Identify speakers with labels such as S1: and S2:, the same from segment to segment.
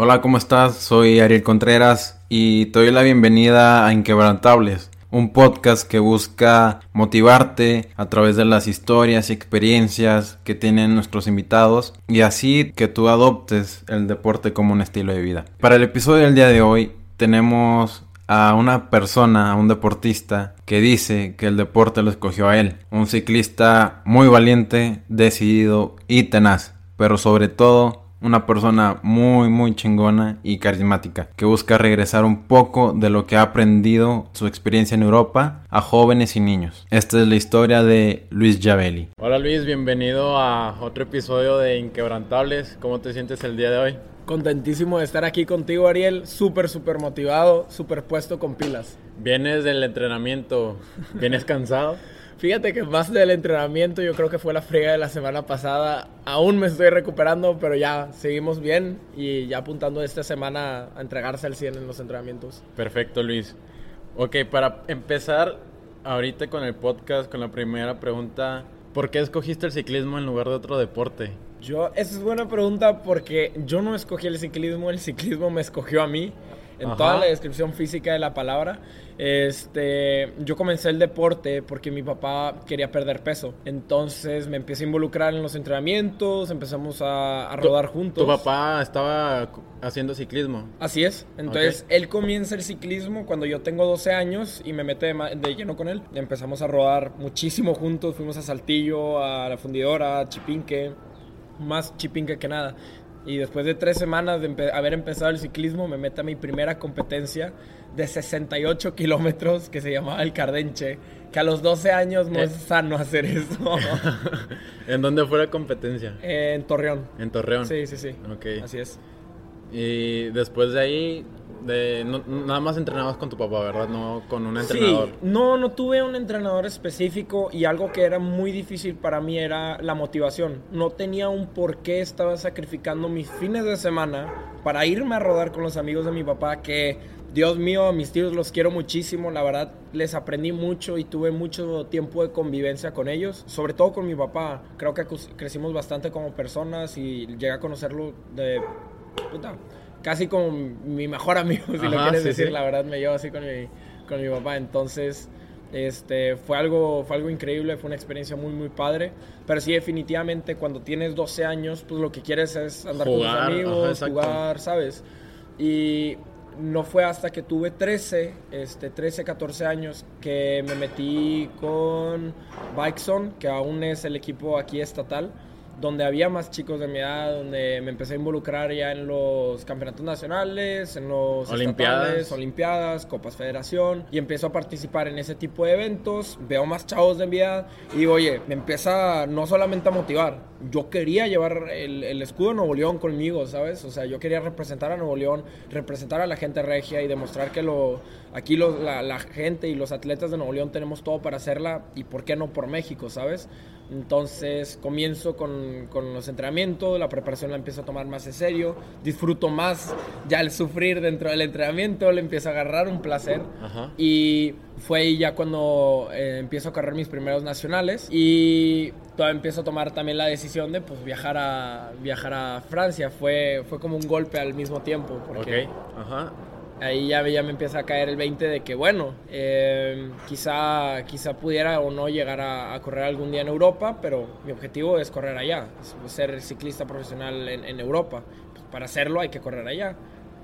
S1: Hola, ¿cómo estás? Soy Ariel Contreras y te doy la bienvenida a Inquebrantables, un podcast que busca motivarte a través de las historias y experiencias que tienen nuestros invitados y así que tú adoptes el deporte como un estilo de vida. Para el episodio del día de hoy tenemos a una persona, a un deportista, que dice que el deporte lo escogió a él. Un ciclista muy valiente, decidido y tenaz, pero sobre todo una persona muy muy chingona y carismática que busca regresar un poco de lo que ha aprendido su experiencia en Europa a jóvenes y niños. Esta es la historia de Luis Javelli.
S2: Hola Luis, bienvenido a otro episodio de Inquebrantables. ¿Cómo te sientes el día de hoy?
S3: Contentísimo de estar aquí contigo Ariel, súper súper motivado, súper puesto con pilas.
S2: Vienes del entrenamiento, vienes cansado.
S3: Fíjate que más del entrenamiento, yo creo que fue la friega de la semana pasada. Aún me estoy recuperando, pero ya seguimos bien y ya apuntando esta semana a entregarse al 100 en los entrenamientos.
S2: Perfecto, Luis. Ok, para empezar ahorita con el podcast, con la primera pregunta, ¿por qué escogiste el ciclismo en lugar de otro deporte?
S3: Yo, esa es buena pregunta porque yo no escogí el ciclismo, el ciclismo me escogió a mí en toda la descripción física de la palabra. Este, yo comencé el deporte porque mi papá quería perder peso. Entonces me empecé a involucrar en los entrenamientos, empezamos a, rodar juntos.
S2: ¿Tu papá estaba haciendo ciclismo?
S3: Así es. Entonces él comienza el ciclismo cuando yo tengo 12 años y me mete de, lleno con él. Empezamos a rodar muchísimo juntos. Fuimos a Saltillo, a la fundidora, a Chipinque. Más Chipinque que nada. Y después de tres semanas de haber empezado el ciclismo, me mete a mi primera competencia de 68 kilómetros que se llamaba el Cardenche. Que a los 12 años no es eh. sano hacer eso.
S2: ¿En dónde fue la competencia?
S3: en Torreón.
S2: En Torreón.
S3: Sí, sí, sí.
S2: Ok.
S3: Así es.
S2: Y después de ahí, de, nada más entrenabas con tu papá, ¿verdad? No con un entrenador.
S3: Sí, no, no tuve un entrenador específico y algo que era muy difícil para mí era la motivación. No tenía un por qué estaba sacrificando mis fines de semana para irme a rodar con los amigos de mi papá que... Dios mío, a mis tíos los quiero muchísimo, la verdad les aprendí mucho y tuve mucho tiempo de convivencia con ellos, sobre todo con mi papá. Creo que crecimos bastante como personas y llegué a conocerlo de puta, casi como mi mejor amigo, si lo quieres decir, la verdad me llevo así con mi, con mi papá. Entonces, este, fue algo, fue algo increíble, fue una experiencia muy, muy padre. Pero sí, definitivamente, cuando tienes 12 años, pues lo que quieres es andar con tus amigos, jugar, ¿sabes? Y no fue hasta que tuve 13, este, 13, 14 años que me metí con Bikeson, que aún es el equipo aquí estatal donde había más chicos de mi edad, donde me empecé a involucrar ya en los campeonatos nacionales, en los
S2: olimpiadas,
S3: olimpiadas, copas federación y empiezo a participar en ese tipo de eventos, veo más chavos de mi edad y oye, me empieza no solamente a motivar, yo quería llevar el, escudo de Nuevo León conmigo, ¿sabes? O sea, yo quería representar a Nuevo León, representar a la gente regia y demostrar que lo, aquí la, la gente y los atletas de Nuevo León tenemos todo para hacerla y por qué no por México, ¿sabes? Entonces comienzo con, con, los entrenamientos, la preparación la empiezo a tomar más en serio, disfruto más ya el sufrir dentro del entrenamiento, le empiezo a agarrar un placer. Y fue ahí ya cuando eh, empiezo a correr mis primeros nacionales y todavía empiezo a tomar también la decisión de pues viajar a, viajar a Francia. Fue, fue como un golpe al mismo tiempo. Porque,
S2: Ajá
S3: ahí ya, ya me empieza a caer el 20 de que, bueno, eh, quizá, quizá pudiera o no llegar a, correr algún día en Europa, pero mi objetivo es correr allá, es ser ciclista profesional en, Europa. Pues para hacerlo hay que correr allá.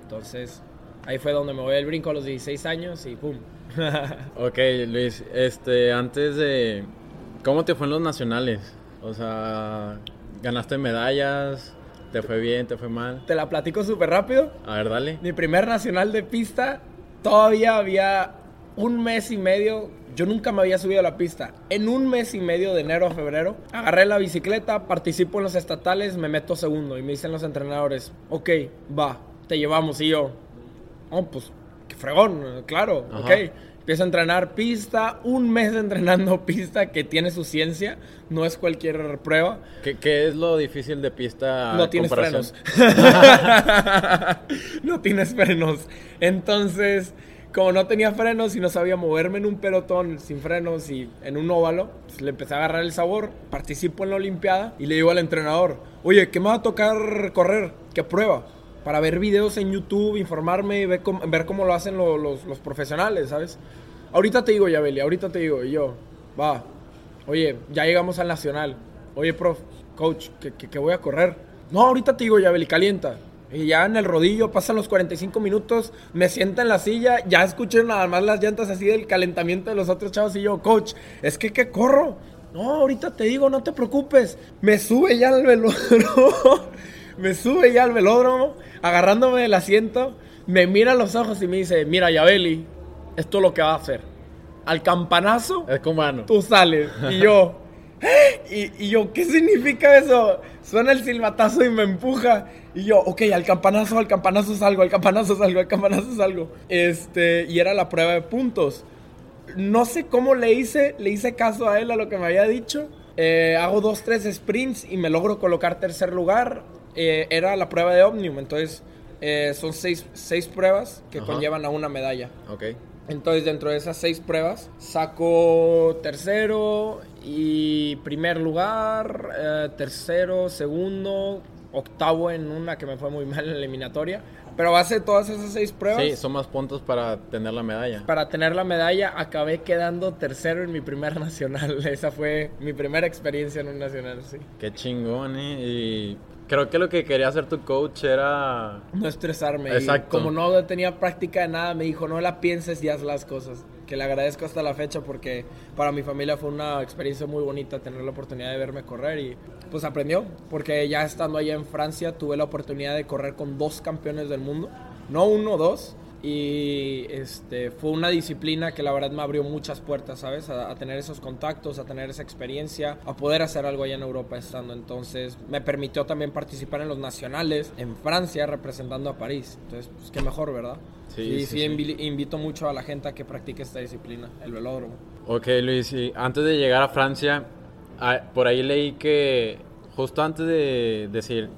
S3: Entonces, ahí fue donde me voy el brinco a los 16 años y ¡pum!
S2: ok, Luis, este, antes de... ¿Cómo te fue en los nacionales? O sea, ¿ganaste medallas? ¿Te fue bien? ¿Te fue mal?
S3: Te la platico súper rápido.
S2: A ver, dale.
S3: Mi primer nacional de pista, todavía había un mes y medio. Yo nunca me había subido a la pista. En un mes y medio de enero a febrero, agarré la bicicleta, participo en los estatales, me meto segundo. Y me dicen los entrenadores, ok, va, te llevamos. Y yo, oh, pues, qué fregón, claro, ok. Empiezo a entrenar pista, un mes entrenando pista que tiene su ciencia, no es cualquier prueba.
S2: ¿Qué, es lo difícil de pista?
S3: No tienes frenos. no tienes frenos. Entonces, como no tenía frenos y no sabía moverme en un pelotón sin frenos y en un óvalo, pues le empecé a agarrar el sabor, participo en la Olimpiada y le digo al entrenador, oye, ¿qué me va a tocar correr? ¿Qué prueba? Para ver videos en YouTube, informarme ver cómo, ver lo hacen lo- los, profesionales, ¿sabes? Ahorita te digo, Yabeli, ahorita te digo, y yo, va, oye, ya llegamos al nacional. Oye, prof, coach, que, que, que voy a correr. No, ahorita te digo, Yabeli, calienta. Y ya en el rodillo pasan los 45 minutos, me sienta en la silla, ya escuché nada más las llantas así del calentamiento de los otros chavos y yo, coach, es que que corro. No, ahorita te digo, no te preocupes. Me sube ya al velódromo, me sube ya al velódromo, agarrándome del asiento, me mira a los ojos y me dice, mira, Yabeli, esto es lo que va a hacer. Al campanazo,
S2: Es cubano.
S3: tú sales. Y yo, ¿eh? y, y yo, ¿qué significa eso? Suena el silbatazo y me empuja. Y yo, ok, al campanazo, al campanazo salgo, al campanazo salgo, al campanazo salgo. Este, y era la prueba de puntos. No sé cómo le hice, le hice caso a él, a lo que me había dicho. Eh, hago dos, tres sprints y me logro colocar tercer lugar. Eh, era la prueba de Omnium, entonces eh, son seis, seis pruebas que
S2: Ajá.
S3: conllevan a una medalla.
S2: Ok.
S3: Entonces, dentro de esas seis pruebas, saco tercero y primer lugar, eh, tercero, segundo, octavo en una que me fue muy mal en la eliminatoria. Pero a base de todas esas seis pruebas,
S2: Sí, son más puntos para tener la medalla.
S3: para tener la medalla, acabé quedando tercero en mi primer nacional. Esa fue mi primera experiencia en un nacional, sí.
S2: Qué chingón, ¿eh? Y creo que lo que quería hacer tu coach era...
S3: No estresarme. Y
S2: Exacto.
S3: como no tenía práctica de nada, me dijo, no la pienses y haz las cosas. Que le agradezco hasta la fecha porque para mi familia fue una experiencia muy bonita tener la oportunidad de verme correr y pues aprendió. Porque ya estando allá en Francia tuve la oportunidad de correr con dos campeones del mundo. No uno, dos. Y este, fue una disciplina que la verdad me abrió muchas puertas, ¿sabes? A, a tener esos contactos, a tener esa experiencia, a poder hacer algo allá en Europa estando. Entonces me permitió también participar en los nacionales en Francia representando a París. Entonces, pues qué mejor, ¿verdad?
S2: Sí,
S3: y
S2: sí,
S3: sí,
S2: sí.
S3: invi- invito mucho a la gente a que practique esta disciplina, el velódromo.
S2: Ok, Luis, y antes de llegar a Francia, ah, por ahí leí que justo antes de decir,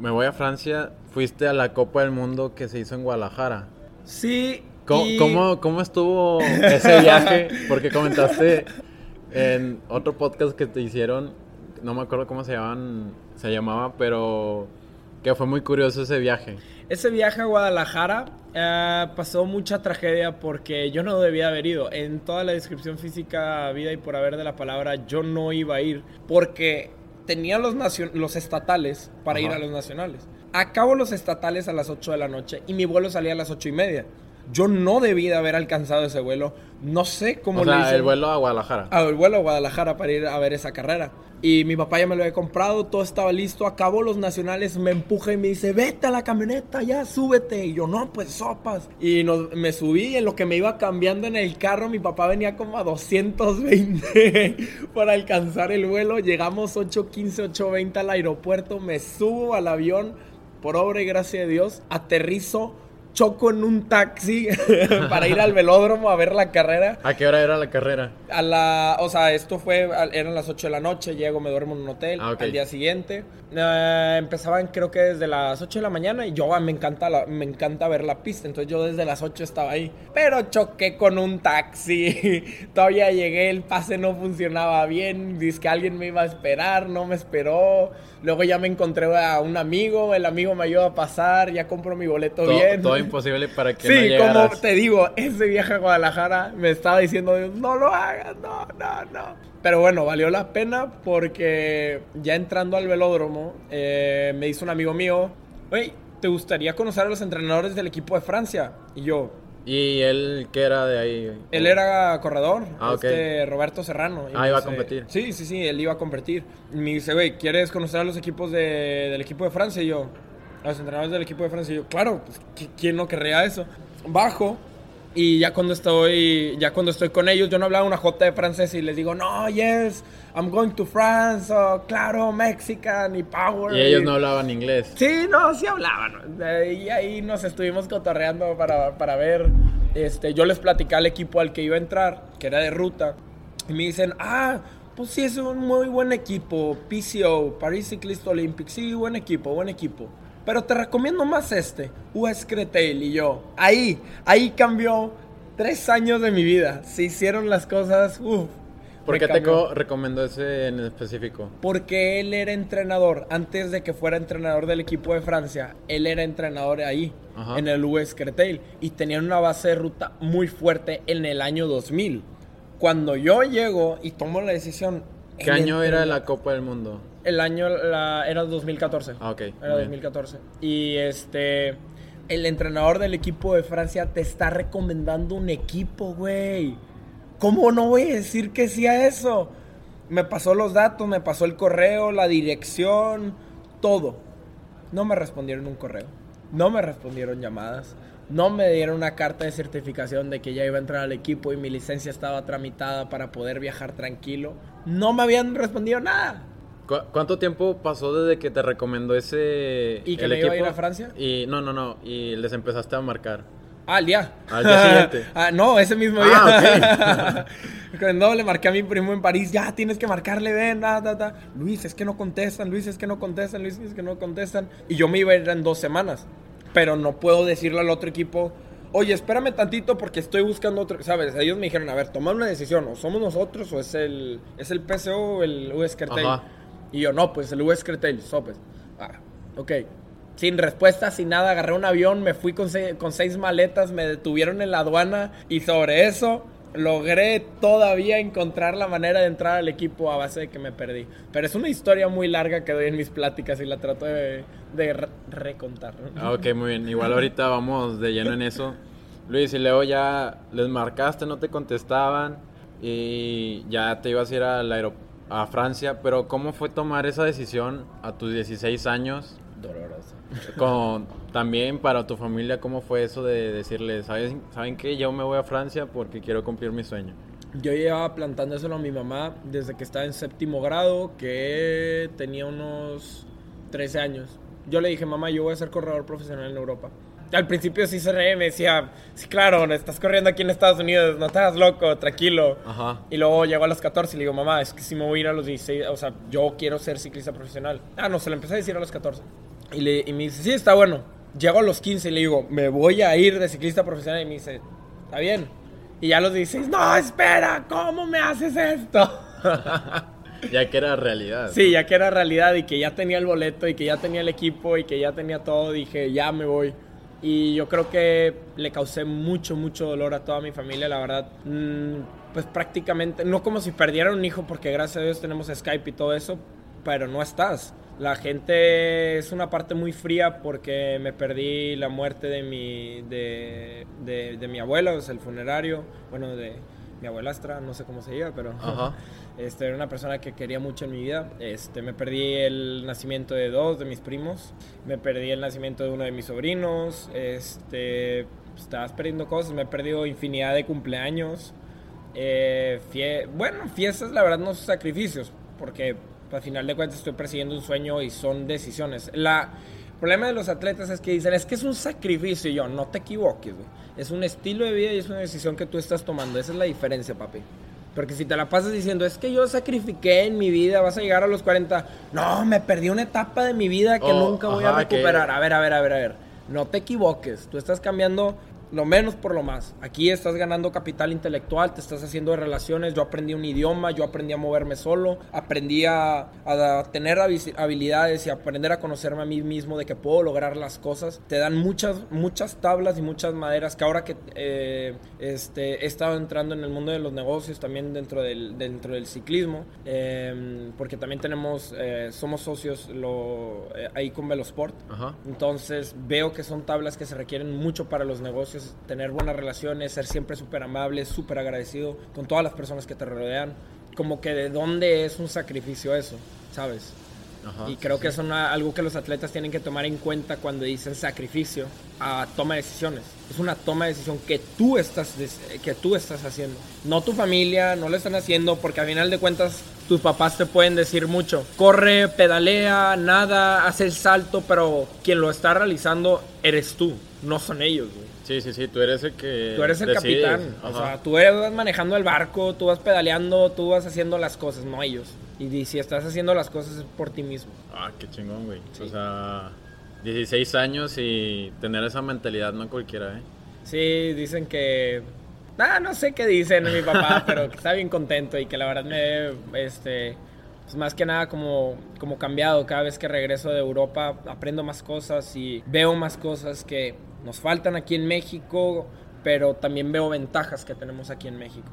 S2: me voy a Francia, fuiste a la Copa del Mundo que se hizo en Guadalajara.
S3: Sí.
S2: ¿Cómo,
S3: y-
S2: cómo, cómo estuvo ese viaje? Porque comentaste en otro podcast que te hicieron, no me acuerdo cómo se llamaban, se llamaba, pero que fue muy curioso ese viaje.
S3: Ese viaje a Guadalajara eh, pasó mucha tragedia porque yo no debía haber ido. En toda la descripción física, vida y por haber de la palabra, yo no iba a ir porque tenía los, los estatales para ir a los nacionales. Acabo los estatales a las 8 de la noche y mi vuelo salía a las 8 y media. Yo no debí de haber alcanzado ese vuelo. No sé cómo
S2: O sea,
S3: hice.
S2: el vuelo a Guadalajara.
S3: a- el vuelo a Guadalajara para ir a ver esa carrera. Y mi papá ya me lo había comprado, todo estaba listo. Acabó los nacionales, me empuja y me dice, vete a la camioneta, ya, súbete. Y yo, no, pues sopas. Y nos- me subí y en lo que me iba cambiando en el carro, mi papá venía como a 220 para alcanzar el vuelo. Llegamos 8.15, 8.20 al aeropuerto, me subo al avión, por obra y gracia de Dios, aterrizo. Choco en un taxi para ir al velódromo a ver la carrera.
S2: ¿A qué hora era la carrera?
S3: A la, o sea, esto fue, eran las 8 de la noche, llego, me duermo en un hotel,
S2: Ah, ok.
S3: al día siguiente. eh, empezaban creo que desde las 8 de la mañana y yo ah, me encanta, la- me encanta ver la pista, entonces yo desde las 8 estaba ahí. Pero choqué con un taxi, todavía llegué, el pase no funcionaba bien, dice que alguien me iba a esperar, no me esperó. Luego ya me encontré a un amigo, el amigo me ayudó a pasar, ya compro mi boleto
S2: Todo,
S3: bien.
S2: todo imposible para que no
S3: Sí,
S2: llegaras.
S3: como te digo, ese viaje a Guadalajara me estaba diciendo, no lo hagas, no, no, no. Pero bueno, valió la pena porque ya entrando al velódromo, eh, me dice un amigo mío, oye, ¿te gustaría conocer a los entrenadores del equipo de Francia? Y yo,
S2: ¿Y él qué era de ahí?
S3: él era corredor,
S2: Ah,
S3: este Roberto Serrano.
S2: Ah, iba a
S3: dice-
S2: competir.
S3: Sí, sí, sí, él iba a competir. Y me dice, güey, ¿quieres conocer a los equipos de- del equipo de Francia? Y yo, a los entrenadores del equipo de Francia. Y yo, claro, pues, ¿qui- ¿quién no querría eso? Bajo. Y ya cuando estoy, ya cuando estoy con ellos, yo no hablaba una jota de francés y les digo, no, yes, I'm going to France, oh, claro, Mexican y Power.
S2: Y ellos no hablaban inglés.
S3: Sí, no, sí hablaban. Y ahí nos estuvimos cotorreando para, para ver. Este, yo les platicé al equipo al que iba a entrar, que era de ruta. Y me dicen, ah, pues sí, es un muy buen equipo. PCO, Paris Cyclist Olympic. Sí, buen equipo, buen equipo. Pero te recomiendo más este, US Cretail. Y yo, ahí, ahí cambió tres años de mi vida. Se hicieron las cosas, uff,
S2: ¿Por qué te
S3: cambió.
S2: co- recomendó ese en específico?
S3: Porque él era entrenador, antes de que fuera entrenador del equipo de Francia, él era entrenador ahí,
S2: Ajá.
S3: en el US Cretel, y tenían una base de ruta muy fuerte en el año 2000. Cuando yo llego y tomo la decisión...
S2: ¿Qué año era la Copa del Mundo?
S3: El año la- era 2014.
S2: Ah, ok.
S3: Era
S2: muy bien.
S3: 2014. Y este. El entrenador del equipo de Francia te está recomendando un equipo, güey. ¿Cómo no voy a decir que sí a eso? Me pasó los datos, me pasó el correo, la dirección, todo. No me respondieron un correo. No me respondieron llamadas. No me dieron una carta de certificación de que ya iba a entrar al equipo y mi licencia estaba tramitada para poder viajar tranquilo. No me habían respondido nada.
S2: ¿Cu- ¿Cuánto tiempo pasó desde que te recomendó ese
S3: ¿Y que
S2: el
S3: me iba a ir a Francia?
S2: Y no, no, no, y les empezaste a marcar.
S3: Ah, al día.
S2: Al día siguiente.
S3: ah, no, ese mismo
S2: Ah,
S3: día. no, le marqué a mi primo en París, ya tienes que marcarle, ven, ta, ta, ta. Luis, es que no contestan, Luis, es que no contestan, Luis, es que no contestan. Y yo me iba a ir en dos semanas. Pero no puedo decirle al otro equipo, oye, espérame tantito porque estoy buscando otro. ¿Sabes? Ellos me dijeron, a ver, toma una decisión, o somos nosotros o es el, es el PSO o el US Cartel. Y yo, no, pues el US Cretel, sopes. Ah, ok. Sin respuesta, sin nada, agarré un avión, me fui con, se- con seis maletas, me detuvieron en la aduana y sobre eso logré todavía encontrar la manera de entrar al equipo a base de que me perdí. Pero es una historia muy larga que doy en mis pláticas y la trato de, de re- recontar.
S2: Ah, ok, muy bien. Igual ahorita vamos de lleno en eso. Luis, y luego ya les marcaste, no te contestaban y ya te ibas a ir al aero- a Francia, pero ¿cómo fue tomar esa decisión a tus 16 años?
S3: Doloroso.
S2: Con, también para tu familia, ¿cómo fue eso de decirles, ¿saben, ¿saben qué? Yo me voy a Francia porque quiero cumplir mi sueño.
S3: Yo llevaba plantándoselo a mi mamá desde que estaba en séptimo grado, que tenía unos 13 años. Yo le dije, mamá, yo voy a ser corredor profesional en Europa. Al principio sí se reía, me decía, sí, claro, estás corriendo aquí en Estados Unidos, no te hagas loco, tranquilo.
S2: Ajá.
S3: Y luego llegó a los 14 y le digo, mamá, es que si me voy a ir a los 16, o sea, yo quiero ser ciclista profesional. Ah, no, se lo empecé a decir a los 14. Y, le, y me dice, sí, está bueno. Llego a los 15 y le digo, me voy a ir de ciclista profesional. Y me dice, está bien. Y ya a los 16, no, espera, ¿cómo me haces esto?
S2: Ya que era realidad.
S3: Sí, ya que era realidad y que ya tenía el boleto y que ya tenía el equipo y que ya tenía todo, dije, ya me voy. Y yo creo que le causé mucho, mucho dolor a toda mi familia, la verdad. Mm, pues prácticamente, no como si perdiera un hijo, porque gracias a Dios tenemos Skype y todo eso, pero no estás. La gente es una parte muy fría porque me perdí la muerte de mi, de, de, de mi abuela, o sea, el funerario, bueno, de mi abuelastra, no sé cómo se diga, pero...
S2: Ajá.
S3: Este, era una persona que quería mucho en mi vida. Este, me perdí el nacimiento de dos de mis primos. Me perdí el nacimiento de uno de mis sobrinos. Este, estabas perdiendo cosas. Me he perdido infinidad de cumpleaños. Eh, fie- bueno, fiestas, la verdad, no son sacrificios. Porque al final de cuentas estoy persiguiendo un sueño y son decisiones. La, el problema de los atletas es que dicen, es que es un sacrificio. Y yo, no te equivoques, güey. Es un estilo de vida y es una decisión que tú estás tomando. Esa es la diferencia, papi. Porque si te la pasas diciendo, es que yo sacrifiqué en mi vida, vas a llegar a los 40. No, me perdí una etapa de mi vida que
S2: Oh,
S3: nunca voy
S2: ajá,
S3: a
S2: que-
S3: recuperar. A ver, a ver, a ver, a ver. No te equivoques. Tú estás cambiando lo menos por lo más. Aquí estás ganando capital intelectual, te estás haciendo de relaciones. Yo aprendí un idioma, yo aprendí a moverme solo, aprendí a, a tener habi- habilidades y aprender a conocerme a mí mismo de que puedo lograr las cosas. Te dan muchas, muchas tablas y muchas maderas que ahora que eh, este, he estado entrando en el mundo de los negocios, también dentro del, dentro del ciclismo, eh, porque también tenemos, eh, somos socios lo, eh, ahí con Velosport.
S2: Ajá.
S3: Entonces veo que son tablas que se requieren mucho para los negocios, tener buenas relaciones, ser siempre súper amable, súper agradecido con todas las personas que te rodean. Como que de dónde es un sacrificio eso, ¿sabes?
S2: Ajá.
S3: y creo que es una- algo que los atletas tienen que tomar en cuenta cuando dicen sacrificio a toma de decisiones. Es una toma de decisión que tú estás, que tú estás haciendo. No tu familia, no lo están haciendo porque al final de cuentas tus papás te pueden decir mucho. Corre, pedalea, nada, hace el salto, pero quien lo está realizando eres tú, no son ellos. güey.
S2: Sí, sí, sí, tú eres el que.
S3: Tú eres el
S2: decides.
S3: capitán. O sea, tú eres, vas manejando el barco, tú vas pedaleando, tú vas haciendo las cosas, no ellos. Y si estás haciendo las cosas es por ti mismo.
S2: Ah, qué chingón, güey.
S3: Sí.
S2: O sea, 16 años y tener esa mentalidad no cualquiera, ¿eh?
S3: Sí, dicen que Ah, no sé qué dicen mi papá, pero que está bien contento y que la verdad me, este, pues más que nada como, como cambiado. Cada vez que regreso de Europa aprendo más cosas y veo más cosas que nos faltan aquí en México, pero también veo ventajas que tenemos aquí en México.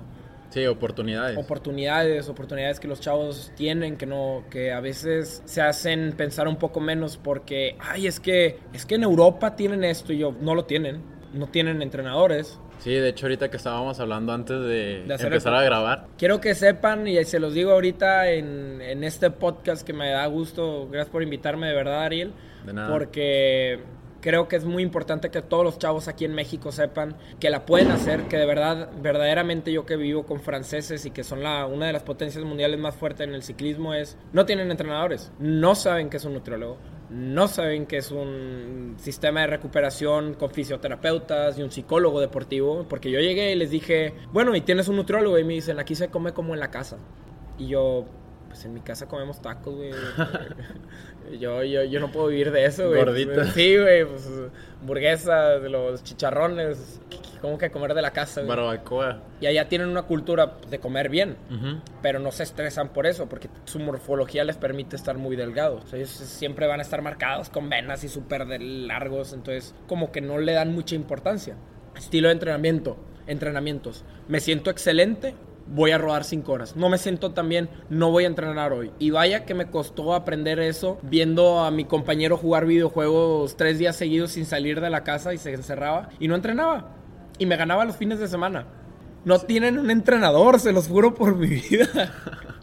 S2: Sí, oportunidades.
S3: Oportunidades, oportunidades que los chavos tienen, que no, que a veces se hacen pensar un poco menos porque, ay, es que, es que en Europa tienen esto y yo, no lo tienen, no tienen entrenadores.
S2: Sí, de hecho ahorita que estábamos hablando antes de,
S3: De
S2: empezar
S3: el-
S2: a grabar,
S3: Quiero que sepan, y se los digo ahorita en, en este podcast que me da gusto, gracias por invitarme de verdad, Ariel,
S2: de nada.
S3: porque creo que es muy importante que todos los chavos aquí en México sepan que la pueden hacer, que de verdad, verdaderamente yo que vivo con franceses y que son la, una de las potencias mundiales más fuertes en el ciclismo es, no tienen entrenadores, no saben qué es un nutriólogo, no saben qué es un sistema de recuperación con fisioterapeutas y un psicólogo deportivo, porque yo llegué y les dije, bueno, ¿y tienes un nutriólogo? Y me dicen, aquí se come como en la casa. Y yo, pues en mi casa comemos tacos, güey. yo, yo, yo no puedo vivir de eso, güey.
S2: Gorditas.
S3: Sí, güey, pues hamburguesas, los chicharrones, como que comer de la casa, güey.
S2: Barbacoa.
S3: Y allá tienen una cultura de comer bien,
S2: Ujú.
S3: pero no se estresan por eso, porque su morfología les permite estar muy delgados. O sea, ellos siempre van a estar marcados con venas y súper largos, entonces como que no le dan mucha importancia. Estilo de entrenamiento, entrenamientos. Me siento excelente, voy a rodar 5 horas. No me siento tan bien, no voy a entrenar hoy. Y vaya que me costó aprender eso viendo a mi compañero jugar videojuegos tres días seguidos sin salir de la casa y se encerraba y no entrenaba. Y me ganaba los fines de semana. No tienen un entrenador, se los juro por mi vida.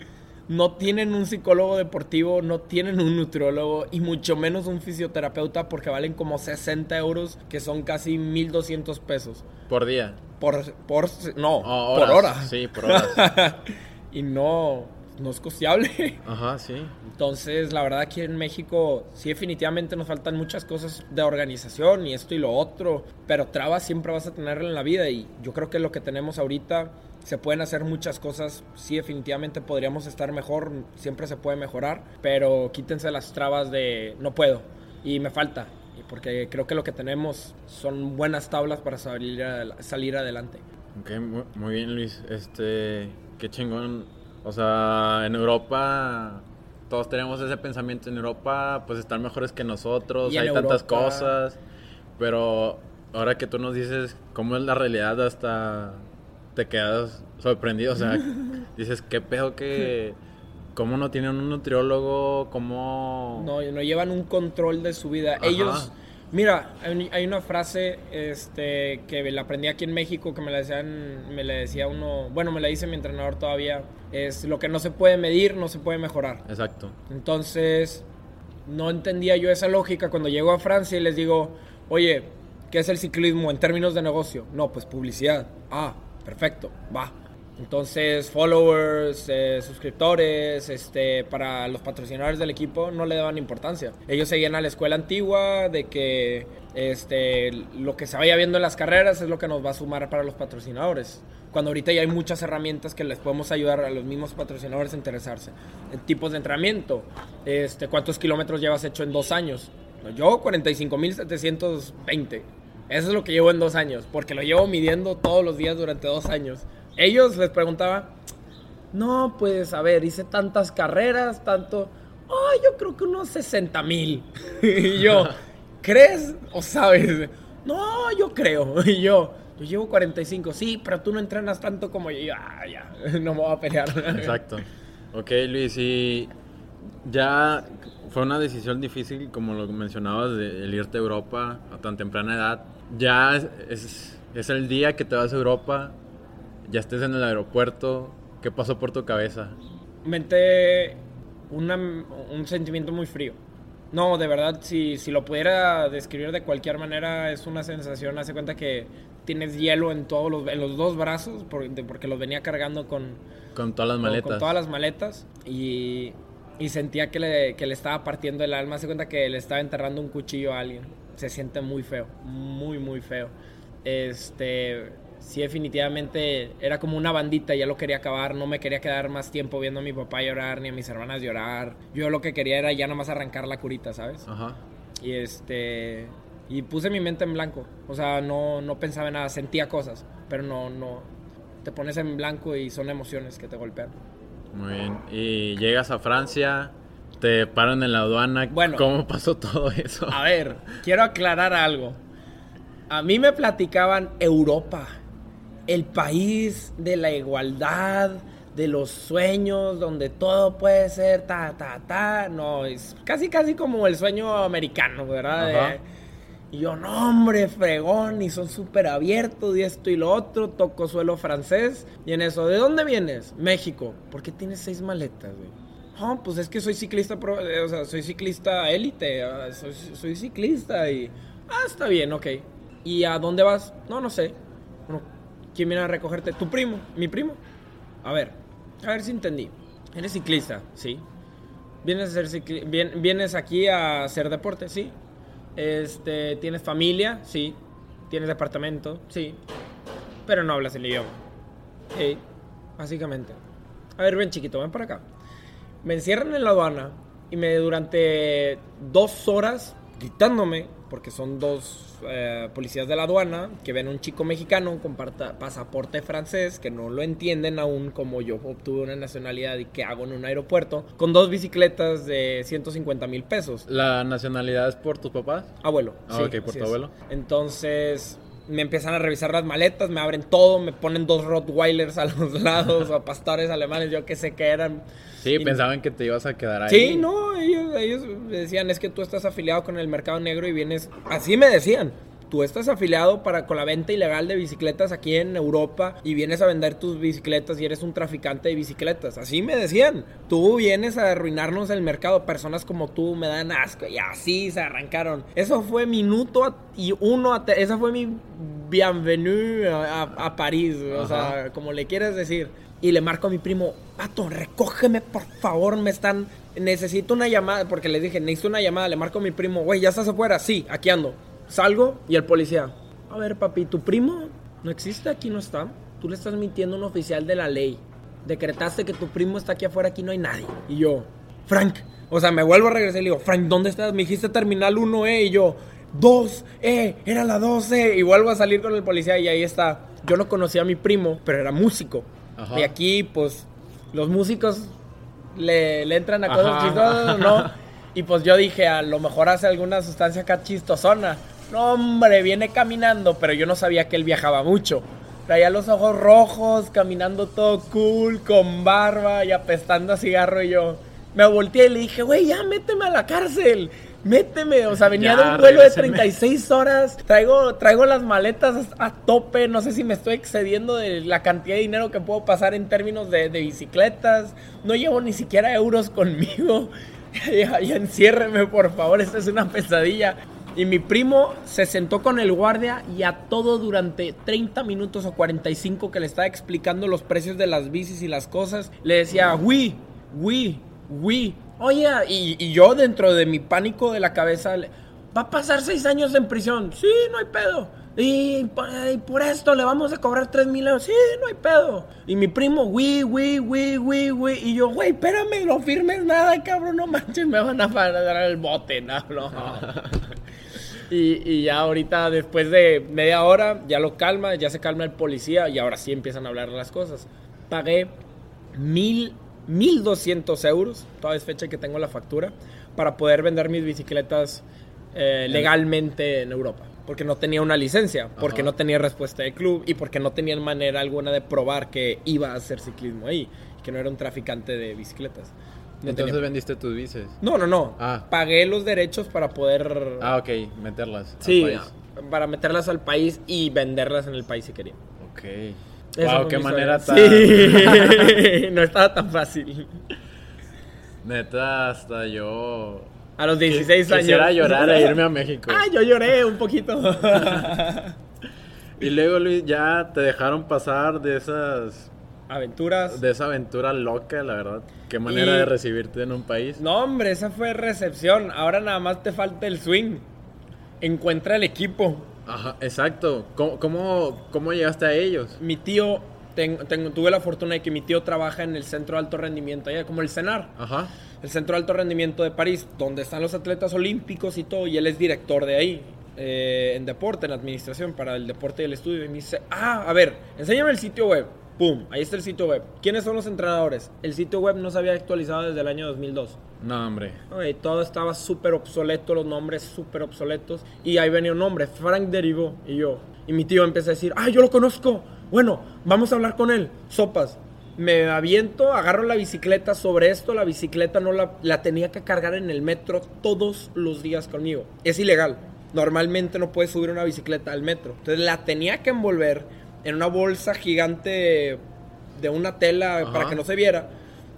S3: No tienen un psicólogo deportivo, no tienen un nutriólogo y mucho menos un fisioterapeuta porque valen como 60 euros, que son casi 1200 pesos.
S2: Por día.
S3: Por, por, no,
S2: Oh,
S3: por
S2: horas.
S3: hora.
S2: Sí, por horas.
S3: y no, no es costeable.
S2: Ajá, sí.
S3: Entonces, la verdad aquí en México sí definitivamente nos faltan muchas cosas de organización y esto y lo otro, pero trabas siempre vas a tener en la vida y yo creo que lo que tenemos ahorita se pueden hacer muchas cosas, sí definitivamente podríamos estar mejor, siempre se puede mejorar, pero quítense las trabas de no puedo y me falta, porque creo que lo que tenemos son buenas tablas para salir, salir adelante.
S2: Ok, mu- muy bien Luis. Este, qué chingón. O sea, en Europa todos tenemos ese pensamiento. En Europa pues están mejores que nosotros. Hay tantas cosas. Pero ahora que tú nos dices cómo es la realidad hasta te quedas sorprendido. O sea, dices, qué pedo que... ¿Cómo no tienen un nutriólogo? ¿Cómo...?
S3: No, no llevan un control de su vida.
S2: Ajá.
S3: Ellos, mira, hay, hay una frase este, que la aprendí aquí en México que me la decían, me la decía uno, bueno, me la dice mi entrenador todavía, es lo que no se puede medir, no se puede mejorar.
S2: Exacto.
S3: Entonces, no entendía yo esa lógica cuando llego a Francia y les digo, oye, ¿qué es el ciclismo en términos de negocio? No, pues publicidad. Ah, perfecto, va. Entonces, followers, eh, suscriptores, este, para los patrocinadores del equipo no le daban importancia. Ellos seguían a la escuela antigua de que este, lo que se vaya viendo en las carreras es lo que nos va a sumar para los patrocinadores. Cuando ahorita ya hay muchas herramientas que les podemos ayudar a los mismos patrocinadores a interesarse. En tipos de entrenamiento, este, ¿cuántos kilómetros llevas hecho en dos años? Yo 45.720. Eso es lo que llevo en dos años, porque lo llevo midiendo todos los días durante dos años. Ellos les preguntaba, no, pues a ver, hice tantas carreras, tanto... Oh, yo creo que unos 60 mil. y yo, ¿crees o sabes? No, yo creo. Y yo, yo llevo 45. Sí, pero tú no entrenas tanto como yo. Y yo, ah, ya, no me voy a pelear.
S2: Exacto. Ok, Luis, y ya fue una decisión difícil, como lo mencionabas, de el irte a Europa a tan temprana edad. Ya es, es, es el día que te vas a Europa, ya estés en el aeropuerto. ¿Qué pasó por tu cabeza?
S3: Mente una- un sentimiento muy frío. No, de verdad, si, si lo pudiera describir de cualquier manera, es una sensación, hace cuenta que tienes hielo en todos los, en los dos brazos, por- de- porque los venía cargando con,
S2: Con todas las
S3: con-
S2: maletas.
S3: con todas las maletas y, y sentía que le, que le estaba partiendo el alma. Hace cuenta que le estaba enterrando un cuchillo a alguien. Se siente muy feo, muy, muy feo. Este, sí, definitivamente era como una bandita, ya lo quería acabar. No me quería quedar más tiempo viendo a mi papá llorar ni a mis hermanas llorar. Yo lo que quería era ya nomás arrancar la curita, ¿sabes?
S2: Ajá.
S3: Y este. Y puse mi mente en blanco. O sea, no, no pensaba en nada, sentía cosas. Pero no, no. Te pones en blanco y son emociones que te golpean.
S2: Muy bien. Y llegas a Francia, te paran en la aduana.
S3: Bueno.
S2: ¿Cómo pasó todo eso?
S3: A ver, quiero aclarar algo. A mí me platicaban Europa, el país de la igualdad, de los sueños, donde todo puede ser ta, ta, ta. No, es casi, casi como el sueño americano, ¿verdad? De- y yo, no, hombre, fregón, y son súper abiertos, y esto y lo otro, toco suelo francés. Y en eso, ¿de dónde vienes? México. ¿Por qué tienes seis maletas, güey? No, pues es que soy ciclista, pro- eh, o sea, soy ciclista élite, ah, soy, soy ciclista y... Ah, está bien, ok. ¿Y a dónde vas? No, no sé. ¿Quién viene a recogerte? ¿Tu primo? ¿Mi primo? A ver, a ver si entendí. Eres ciclista, sí. ¿Vienes, a cicli- vien- ¿Vienes aquí a hacer deporte? Sí. Este, ¿Tienes familia? Sí. ¿Tienes departamento? Sí. Pero no hablas el idioma. Sí, básicamente. A ver, ven chiquito, ven para acá. Me encierran en la aduana y me durante dos horas gritándome, porque son dos eh, policías de la aduana que ven a un chico mexicano con pasaporte francés que no lo entienden aún como yo obtuve una nacionalidad y que hago en un aeropuerto, con dos bicicletas de 150 mil pesos.
S2: ¿La nacionalidad es por tus papás?
S3: Abuelo.
S2: Ah,
S3: sí,
S2: ok, por tu
S3: es.
S2: abuelo.
S3: Entonces me empiezan a revisar las maletas, me abren todo, me ponen dos Rottweilers a los lados, o pastores alemanes, yo qué sé qué eran.
S2: Sí,
S3: Y-
S2: pensaban que te ibas a quedar ahí.
S3: Sí, no, ellos, ellos decían, es que tú estás afiliado con el mercado negro y vienes, así me decían. Tú estás afiliado para, con la venta ilegal de bicicletas aquí en Europa y vienes a vender tus bicicletas y eres un traficante de bicicletas. Así me decían. Tú vienes a arruinarnos el mercado. Personas como tú me dan asco. Y así se arrancaron. Eso fue minuto y uno. a esa fue mi bienvenue a, París. O sea, como le quieres decir. Y le marco a mi primo, pato, recógeme por favor, me están... Necesito una llamada, porque le dije, necesito una llamada, le marco a mi primo, güey, ¿ya estás afuera? Sí, aquí ando. Salgo y el policía, a ver papi, tu primo no existe, aquí no está. Tú le estás mintiendo a un oficial de la ley. Decretaste que tu primo está aquí afuera, aquí no hay nadie. Y yo, Frank, o sea, me vuelvo a regresar y le digo, Frank, ¿dónde estás? Me dijiste terminal 1, eh, y yo, 2, eh, era la 12. Y vuelvo a salir con el policía y ahí está. Yo no conocía a mi primo, pero era músico.
S2: Ajá.
S3: Y aquí, pues, los músicos le, le entran a cosas
S2: Ajá.
S3: chistosas, ¿no? Y pues yo dije, a lo mejor hace alguna sustancia acá chistosona. No, hombre, viene caminando, pero yo no sabía que él viajaba mucho. Traía los ojos rojos, caminando todo cool, con barba y apestando a cigarro. Y yo me volteé y le dije, güey, ya méteme a la cárcel. Méteme, o sea, venía
S2: Ya,
S3: de un vuelo de
S2: regréseme.
S3: 36 horas. Traigo, traigo las maletas a tope. No sé si me estoy excediendo de la cantidad de dinero que puedo pasar en términos de, de bicicletas. No llevo ni siquiera euros conmigo. Ya, ya enciérreme, por favor. Esta es una pesadilla. Y mi primo se sentó con el guardia y a todo durante 30 minutos o 45 que le estaba explicando los precios de las bicis y las cosas, le decía, oui, oui, oui. Oye, y, y yo dentro de mi pánico de la cabeza, va a pasar seis años en prisión. Sí, no hay pedo. Y y por esto le vamos a cobrar 3 mil euros. Sí, no hay pedo. Y mi primo, oui, oui, oui, oui, oui. Y yo, güey, espérame, no firmes nada, cabrón, no manches, me van a dar el bote, no, no. Y, y ya ahorita, después de media hora, ya lo calma, ya se calma el policía y ahora sí empiezan a hablar las cosas. Pagué mil, mil doscientos euros, toda es fecha que tengo la factura, para poder vender mis bicicletas eh, legalmente en Europa. Porque no tenía una licencia, porque
S2: Ajá.
S3: no tenía respuesta de club y porque no tenía manera alguna de probar que iba a hacer ciclismo ahí, que no era un traficante de bicicletas. No
S2: Entonces
S3: tenía-
S2: vendiste tus bices.
S3: no, no, no.
S2: Ah.
S3: Pagué los derechos para poder
S2: Ah, ok, meterlas. al
S3: Sí,
S2: país.
S3: para meterlas al país y venderlas en el país si quería.
S2: Ok.
S3: Esa
S2: wow, qué manera tan.
S3: Sí, no estaba tan fácil.
S2: Neta, hasta yo.
S3: A los 16 años.
S2: Quisiera llorar e irme a México.
S3: Ah, yo lloré un poquito.
S2: Y luego, Luis, ya te dejaron pasar de esas.
S3: Aventuras.
S2: De esa aventura loca, la verdad. Qué manera
S3: Y-
S2: de recibirte en un país.
S3: No, hombre, esa fue recepción. Ahora nada más te falta el swing. Encuentra el equipo.
S2: Ajá, exacto. ¿Cómo, cómo, cómo llegaste a ellos?
S3: Mi tío, ten- tengo- tuve la fortuna de que mi tío trabaja en el centro de alto rendimiento, allá como el CENAR.
S2: Ajá.
S3: el Centro de Alto Rendimiento de París, donde están los atletas olímpicos y todo, y él es director de ahí. eh, en deporte, en administración, para el deporte y el estudio. Y me dice, ah, a ver, enséñame el sitio web. Pum, ahí está el sitio web. ¿Quiénes son los entrenadores? El sitio web no se había actualizado desde el año 2002.
S2: No, hombre.
S3: Ay, todo estaba súper obsoleto, los nombres súper obsoletos. Y ahí venía un nombre, Frank Derivó. Y yo, y mi tío empieza a decir, ah, yo lo conozco. Bueno, vamos a hablar con él. Sopas. Me aviento, agarro la bicicleta sobre esto. La bicicleta no la, la tenía que cargar en el metro todos los días conmigo. Es ilegal. Normalmente no puedes subir una bicicleta al metro. Entonces la tenía que envolver en una bolsa gigante de una tela
S2: Ajá.
S3: para que no se viera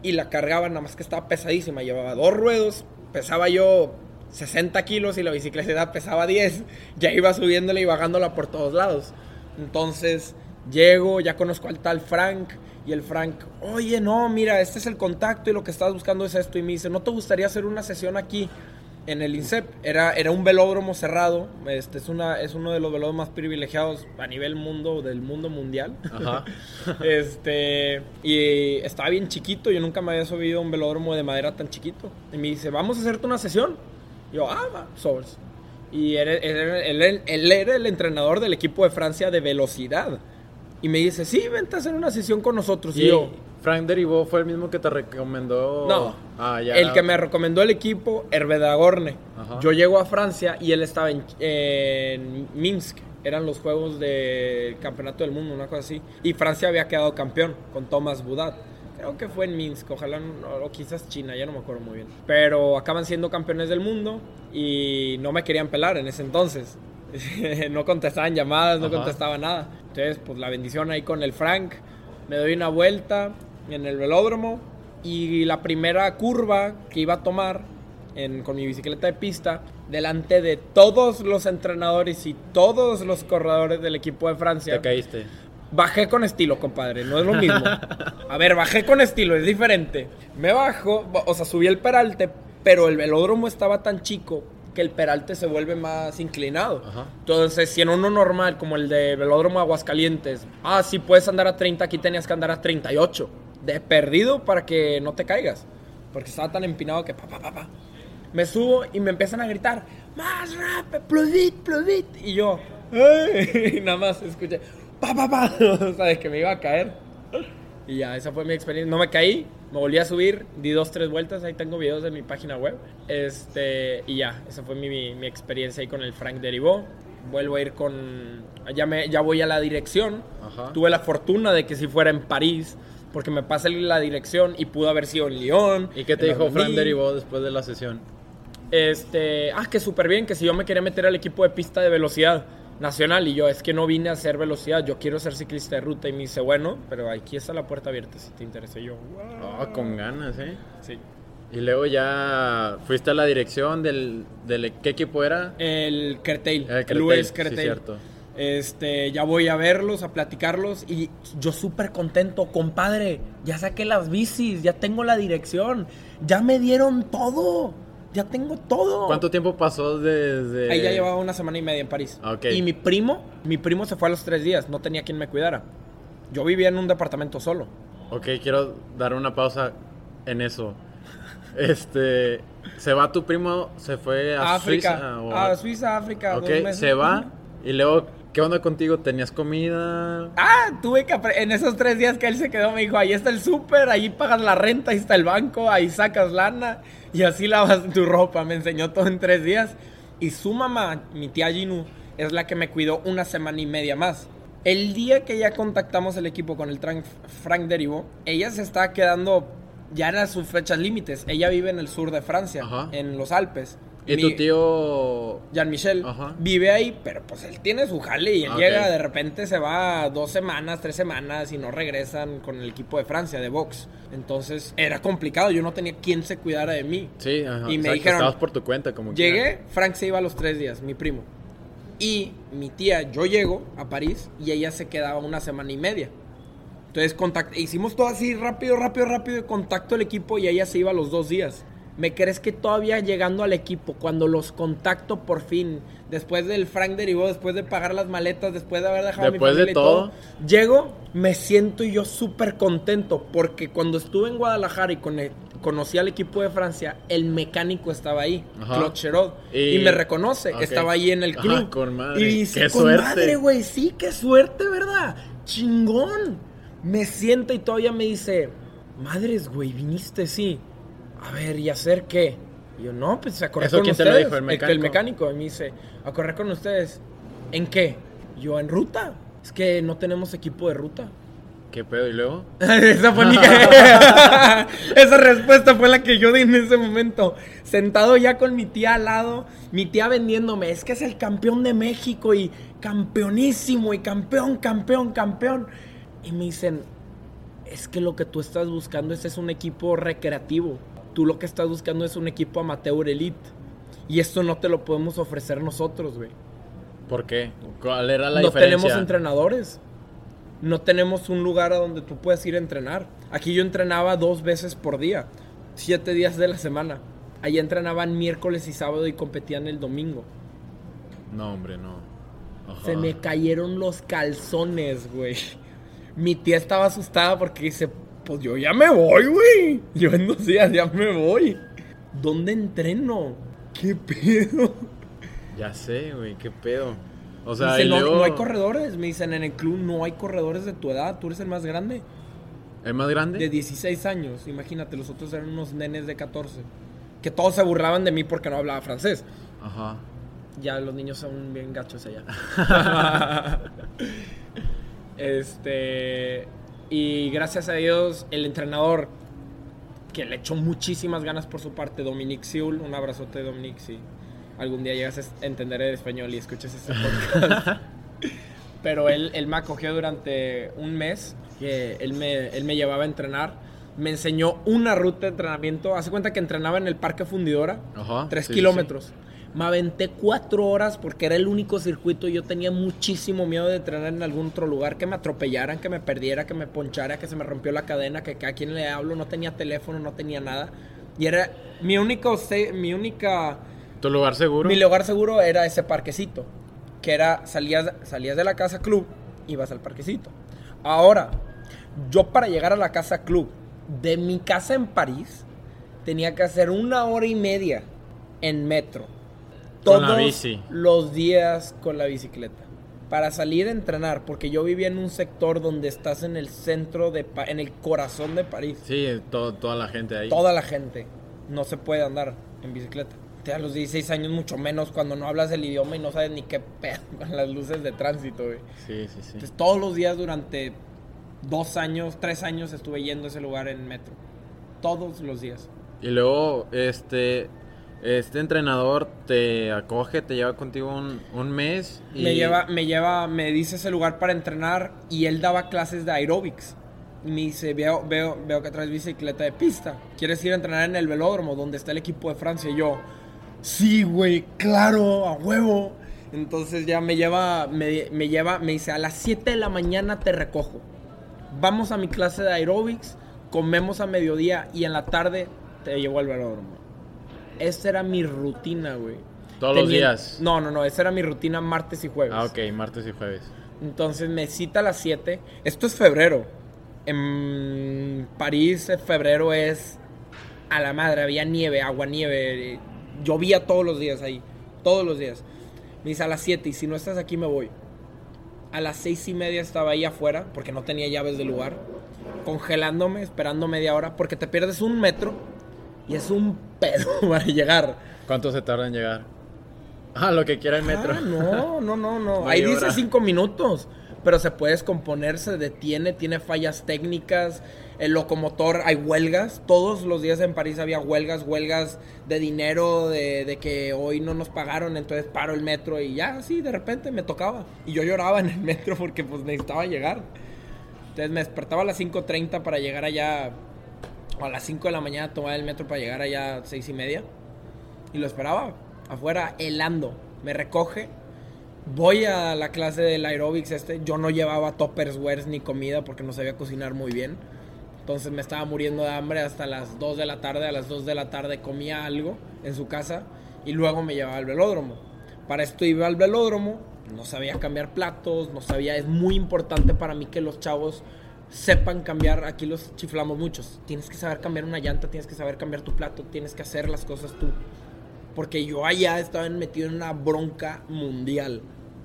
S3: y la cargaba, nada más que estaba pesadísima. Llevaba dos ruedos, pesaba yo 60 kilos y la bicicleta pesaba 10. Ya iba subiéndola y bajándola por todos lados. Entonces llego, ya conozco al tal Frank. Y el Frank, oye, no, mira, este es el contacto y lo que estás buscando es esto. Y me dice, ¿no te gustaría hacer una sesión aquí en el INSEP? Era, era un velódromo cerrado. Este es, una, es uno de los velódromos más privilegiados a nivel mundo, del mundo mundial.
S2: Ajá.
S3: Este, y estaba bien chiquito, yo nunca me había subido a un velódromo de madera tan chiquito. Y me dice, vamos a hacerte una sesión. Y yo, ah, va, sobres. Y él, él- él- él era el entrenador del equipo de Francia de velocidad. Y me dice, sí, vente a hacer una sesión con nosotros. Y
S2: Y
S3: yo,
S2: Frank Derivó fue el mismo que te recomendó.
S3: no,
S2: Ah, ya.
S3: el que me recomendó el equipo, Hervé Dagorne. Yo llego a Francia y él estaba en, en Minsk. Eran los juegos del campeonato del mundo, una cosa así. Y Francia había quedado campeón con Thomas Budat. Creo que fue en Minsk, ojalá, o quizás China, ya no me acuerdo muy bien. Pero acaban siendo campeones del mundo y no me querían pelar en ese entonces. no contestaban llamadas, no
S2: Ajá.
S3: contestaba nada. Entonces, pues la bendición ahí con el Frank. Me doy una vuelta en el velódromo y la primera curva que iba a tomar en- con mi bicicleta de pista, delante de todos los entrenadores y todos los corredores del equipo de Francia,
S2: Te caíste.
S3: Bajé con estilo, compadre, no es lo mismo. A ver, bajé con estilo, es diferente. Me bajo, o sea, subí el peralte, pero el velódromo estaba tan chico que el peralte se vuelve más inclinado.
S2: Ajá.
S3: Entonces, si en uno normal, como el de velódromo Aguascalientes, ah, sí puedes andar a 30, aquí tenías que andar a 38. De perdido para que no te caigas. Porque estaba tan empinado que pa, pa, pa, pa. Me subo y me empiezan a gritar, más rápido, pluvit, pluvit. Y yo, "Ay", y nada más escuché, pa, pa, pa. O sea, de que me iba a caer. Y ya, esa fue mi experiencia. No me caí, me volví a subir, di dos, tres vueltas. Ahí tengo videos en mi página web. Este, y ya, esa fue mi, mi, mi experiencia ahí con el Frank Derivó. Vuelvo a ir con. Ya, me, ya voy a la dirección.
S2: Ajá.
S3: Tuve la fortuna de que si fuera en París, porque me pasé la dirección y pudo haber sido en Lyon.
S2: ¿Y qué te dijo
S3: Normandie.
S2: Derivó después de la sesión?
S3: Este, ah, que súper bien, que si yo me quería meter al equipo de pista de velocidad nacional y yo es que no vine a hacer velocidad, yo quiero ser ciclista de ruta y me dice, bueno, pero aquí está la puerta abierta si te interesa Y yo. "Wow".
S2: Ah, con ganas, ¿eh?
S3: Sí.
S2: Y luego ya fuiste a la dirección del, del ¿qué equipo era?
S3: El Kertail,
S2: El
S3: el,
S2: Kertail,
S3: US
S2: sí,
S3: Kertail.
S2: cierto.
S3: Este, ya voy a verlos, a platicarlos y yo súper contento, compadre, ya saqué las bicis, ya tengo la dirección, ya me dieron todo, ya tengo todo.
S2: ¿Cuánto tiempo pasó desde...?
S3: Ahí ya llevaba una semana y media en París.
S2: Ah, ok.
S3: Y mi primo, mi primo se fue a los tres días, no tenía quien me cuidara. Yo vivía en un departamento solo.
S2: Ok, quiero dar una pausa en eso. Este, se va tu primo, se fue a
S3: África,
S2: Suiza. o-
S3: a Suiza, África.
S2: ok,
S3: dos meses.
S2: se va y luego, ¿qué onda contigo? ¿Tenías comida?
S3: Ah, tuve que en esos tres días que él se quedó me dijo, ahí está el súper, ahí pagas la renta, ahí está el banco, ahí sacas lana y así lavas tu ropa. Me enseñó todo en tres días. Y su mamá, mi tía Ginu, es la que me cuidó una semana y media más. El día que ya contactamos el equipo con el Frank Derivo, ella se estaba quedando, ya eran sus fechas límites. Ella vive en el sur de Francia,
S2: Ajá.
S3: en los Alpes.
S2: ¿Y
S3: Mi-
S2: tu tío...?
S3: Jean-Michel
S2: Ajá.
S3: vive ahí, pero pues él tiene su jale y él
S2: Ah,
S3: llega,
S2: ok.
S3: de repente se va dos semanas, tres semanas y no regresan con el equipo de Francia, de box. Entonces era complicado, yo no tenía quien se cuidara de mí.
S2: Sí, ajá.
S3: Y me
S2: exacto,
S3: dijeron-
S2: Estabas por tu cuenta, como
S3: Llegué, Frank se iba a los tres días, mi primo. Y mi tía, yo llego a París y ella se quedaba una semana y media. Entonces contact- hicimos todo así rápido, rápido, rápido, contacto el equipo y ella se iba los dos días. ¿Me crees que todavía llegando al equipo, cuando los contacto por fin, después del Frank derivó, después de pagar las maletas, después de haber dejado a mi
S2: Después de
S3: familia y
S2: todo.
S3: llego, me siento yo súper contento porque cuando estuve en Guadalajara y con- conocí al equipo de Francia, el mecánico estaba ahí,
S2: Ajá.
S3: Claude Cherod,
S2: Y-
S3: y, me reconoce,
S2: Ok.
S3: estaba ahí en el
S2: Ajá,
S3: club.
S2: con madre.
S3: Y dice,
S2: Qué
S3: con
S2: suerte".
S3: madre, güey, sí, qué suerte, ¿verdad? Chingón. Me sienta y todavía me dice, madres, güey, viniste, sí. A ver, ¿y hacer qué? Y yo, no, pues a correr
S2: ¿Eso
S3: con
S2: quién te lo
S3: ustedes.
S2: dijo, el
S3: que el
S2: mecánico?
S3: mecánico. Y me dice, a correr con ustedes. ¿En qué? Yo, en ruta. Es que no tenemos equipo de ruta.
S2: ¿Qué pedo? ¿Y luego?
S3: Esa fue mi- Esa respuesta fue la que yo di en ese momento. Sentado ya con mi tía al lado, mi tía vendiéndome, es que es el campeón de México y campeonísimo y campeón, campeón, campeón. Y me dicen, es que lo que tú estás buscando es un equipo recreativo. Tú lo que estás buscando es un equipo amateur elite. Y esto no te lo podemos ofrecer nosotros, güey.
S2: ¿Por qué? ¿Cuál era la
S3: no
S2: diferencia?
S3: tenemos entrenadores. No tenemos un lugar a donde tú puedas ir a entrenar. Aquí yo entrenaba dos veces por día, siete días de la semana. Allá entrenaban miércoles y sábado y competían el domingo.
S2: No, hombre, no. Ajá.
S3: Se me cayeron los calzones, güey. Mi tía estaba asustada porque dice, pues yo ya me voy, güey. Yo en dos días ya me voy. ¿Dónde entreno? ¿Qué pedo?
S2: Ya sé, güey, qué pedo. O sea,
S3: Dice, no, no hay corredores. Me dicen, en el club no hay corredores de tu edad. Tú eres el más grande.
S2: ¿Es más grande?
S3: De 16 años. Imagínate, los otros eran unos nenes de 14. Que todos se burlaban de mí porque no hablaba francés.
S2: Ajá.
S3: Ya los niños son bien gachos allá. este. Y gracias a Dios, el entrenador, que le echó muchísimas ganas por su parte, Dominique Siul. Un abrazote, Dominique, si algún día llegas a entender el español y escuchas este podcast. Pero él, él me acogió durante un mes, que él me, él me llevaba a entrenar. Me enseñó una ruta de entrenamiento. Hace cuenta que entrenaba en el Parque Fundidora.
S2: Ajá.
S3: Tres
S2: sí,
S3: kilómetros. Me aventé cuatro horas porque era el único circuito y yo tenía muchísimo miedo de entrenar en algún otro lugar, que me atropellaran, que me perdiera, que me ponchara, que se me rompió la cadena, que a quien le hablo no tenía teléfono, no tenía nada. Y era mi único, mi única.
S2: ¿Tu lugar seguro?
S3: mi lugar seguro era ese parquecito, que era salías, salías de la casa club, ibas al parquecito. Ahora, yo para llegar a la casa club de mi casa en París tenía que hacer una hora y media en metro. Todos
S2: bici.
S3: los días con la bicicleta. Para salir a entrenar, porque yo vivía en un sector donde estás en el centro de Pa- en el corazón de París.
S2: Sí, to- toda la gente ahí.
S3: Toda la gente no se puede andar en bicicleta. Te a los 16 años mucho menos cuando no hablas el idioma y no sabes ni qué pedo con las luces de tránsito, güey.
S2: Sí, sí, sí.
S3: Entonces todos los días durante dos años, tres años estuve yendo a ese lugar en metro. Todos los días.
S2: Y luego, este... Este entrenador te acoge, te lleva contigo un, un mes y...
S3: Me lleva, me lleva, me dice ese lugar para entrenar y él daba clases de aeróbics. Y me dice, veo, veo, veo que traes bicicleta de pista. ¿Quieres ir a entrenar en el velódromo donde está el equipo de Francia? Y yo, sí, güey, claro, a huevo. Entonces ya me lleva, me, me lleva, me dice, a las 7 de la mañana te recojo. Vamos a mi clase de aeróbics, comemos a mediodía y en la tarde te llevo al velódromo. Esa era mi rutina, güey.
S2: Todos los días.
S3: No, no, no, esa era mi rutina martes y jueves.
S2: Ah, ok, martes y jueves.
S3: Entonces me cita a las 7. Esto es febrero. En París, en febrero es a la madre. Había nieve, agua, nieve. Llovía todos los días ahí. Todos los días. Me dice a las 7 y si no estás aquí me voy. A las seis y media estaba ahí afuera porque no tenía llaves del lugar. Congelándome, esperando media hora porque te pierdes un metro y es un pedo para llegar.
S2: ¿Cuánto se tarda en llegar? Ah, lo que quiera el metro.
S3: Ah, no, no, no, no. Ahí dice cinco minutos. Pero se puede descomponer, se detiene, tiene fallas técnicas. El locomotor, hay huelgas. Todos los días en París había huelgas, huelgas de dinero, de, de que hoy no nos pagaron, entonces paro el metro y ya, así, de repente me tocaba. Y yo lloraba en el metro porque pues necesitaba llegar. Entonces me despertaba a las 5.30 para llegar allá, a las 5 de la mañana tomar el metro para llegar allá a 6 y media. Y lo esperaba afuera helando. Me recoge. Voy a la clase del aerobics este. Yo no llevaba topperswares ni comida porque no sabía cocinar muy bien. Entonces me estaba muriendo de hambre hasta las 2 de la tarde. A las 2 de la tarde comía algo en su casa y luego me llevaba al velódromo. Para esto iba al velódromo. No sabía cambiar platos, no sabía. Es muy importante para mí que los chavos sepan cambiar, aquí los chiflamos muchos, tienes que saber cambiar una llanta, tienes que saber cambiar tu plato, tienes que hacer las cosas tú. Porque yo allá estaba metido en una bronca mundial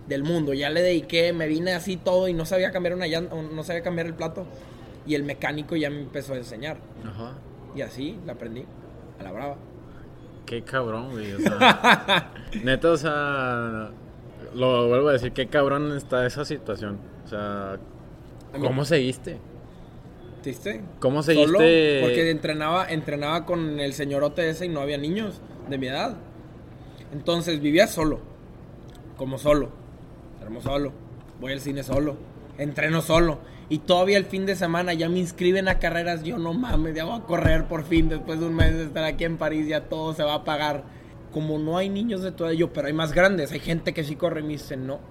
S3: del mundo. Ya le dediqué, me vine así todo y no sabía cambiar una llanta, no sabía cambiar el plato. Y el mecánico ya me empezó a enseñar.
S2: Ajá.
S3: Y así la aprendí, a la brava.
S2: Qué cabrón, güey. O sea, neta, o sea, lo vuelvo a decir, qué cabrón está esa situación. O sea, ¿cómo seguiste?
S3: ¿Viste?
S2: ¿Cómo
S3: Solo
S2: seguiste?
S3: porque entrenaba, entrenaba con el señorote ese y no había niños de mi edad. Entonces vivía solo, como solo, duermo solo, voy al cine solo, entreno solo. Y todavía el fin de semana ya me inscriben a carreras. Yo no mames, ya voy a correr por fin después de un mes de estar aquí en París. Ya todo se va a pagar. Como no hay niños de todo ello, pero hay más grandes. Hay gente que sí corre y me dice, no,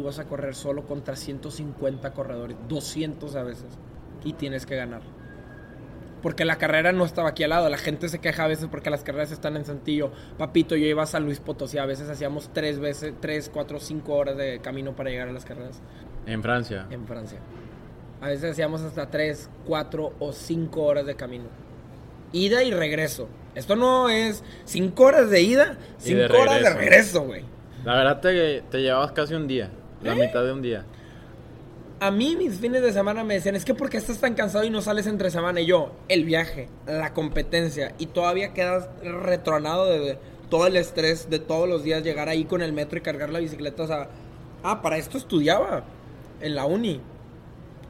S3: tú vas a correr solo contra 150 corredores, 200 a veces. Y tienes que ganar. Porque la carrera no estaba aquí al lado. La gente se queja a veces porque las carreras están en Santillo. Papito, yo iba a San Luis Potosí. A veces hacíamos tres veces, tres, cuatro, cinco horas de camino para llegar a las carreras
S2: En Francia.
S3: en Francia. A veces hacíamos hasta 3, 4 o 5 horas de camino. Ida y regreso. Esto no es 5 horas de ida,
S2: de
S3: 5 horas de
S2: regreso.
S3: regreso, güey.
S2: La verdad te, te llevabas casi un día. La
S3: ¿Eh?
S2: mitad de un día.
S3: A mí mis fines de semana me decían, es que porque estás tan cansado y no sales entre semana. Y yo, el viaje, la competencia. Y todavía quedas retronado de todo el estrés de todos los días llegar ahí con el metro y cargar la bicicleta. O sea, ah, para esto estudiaba en la uni.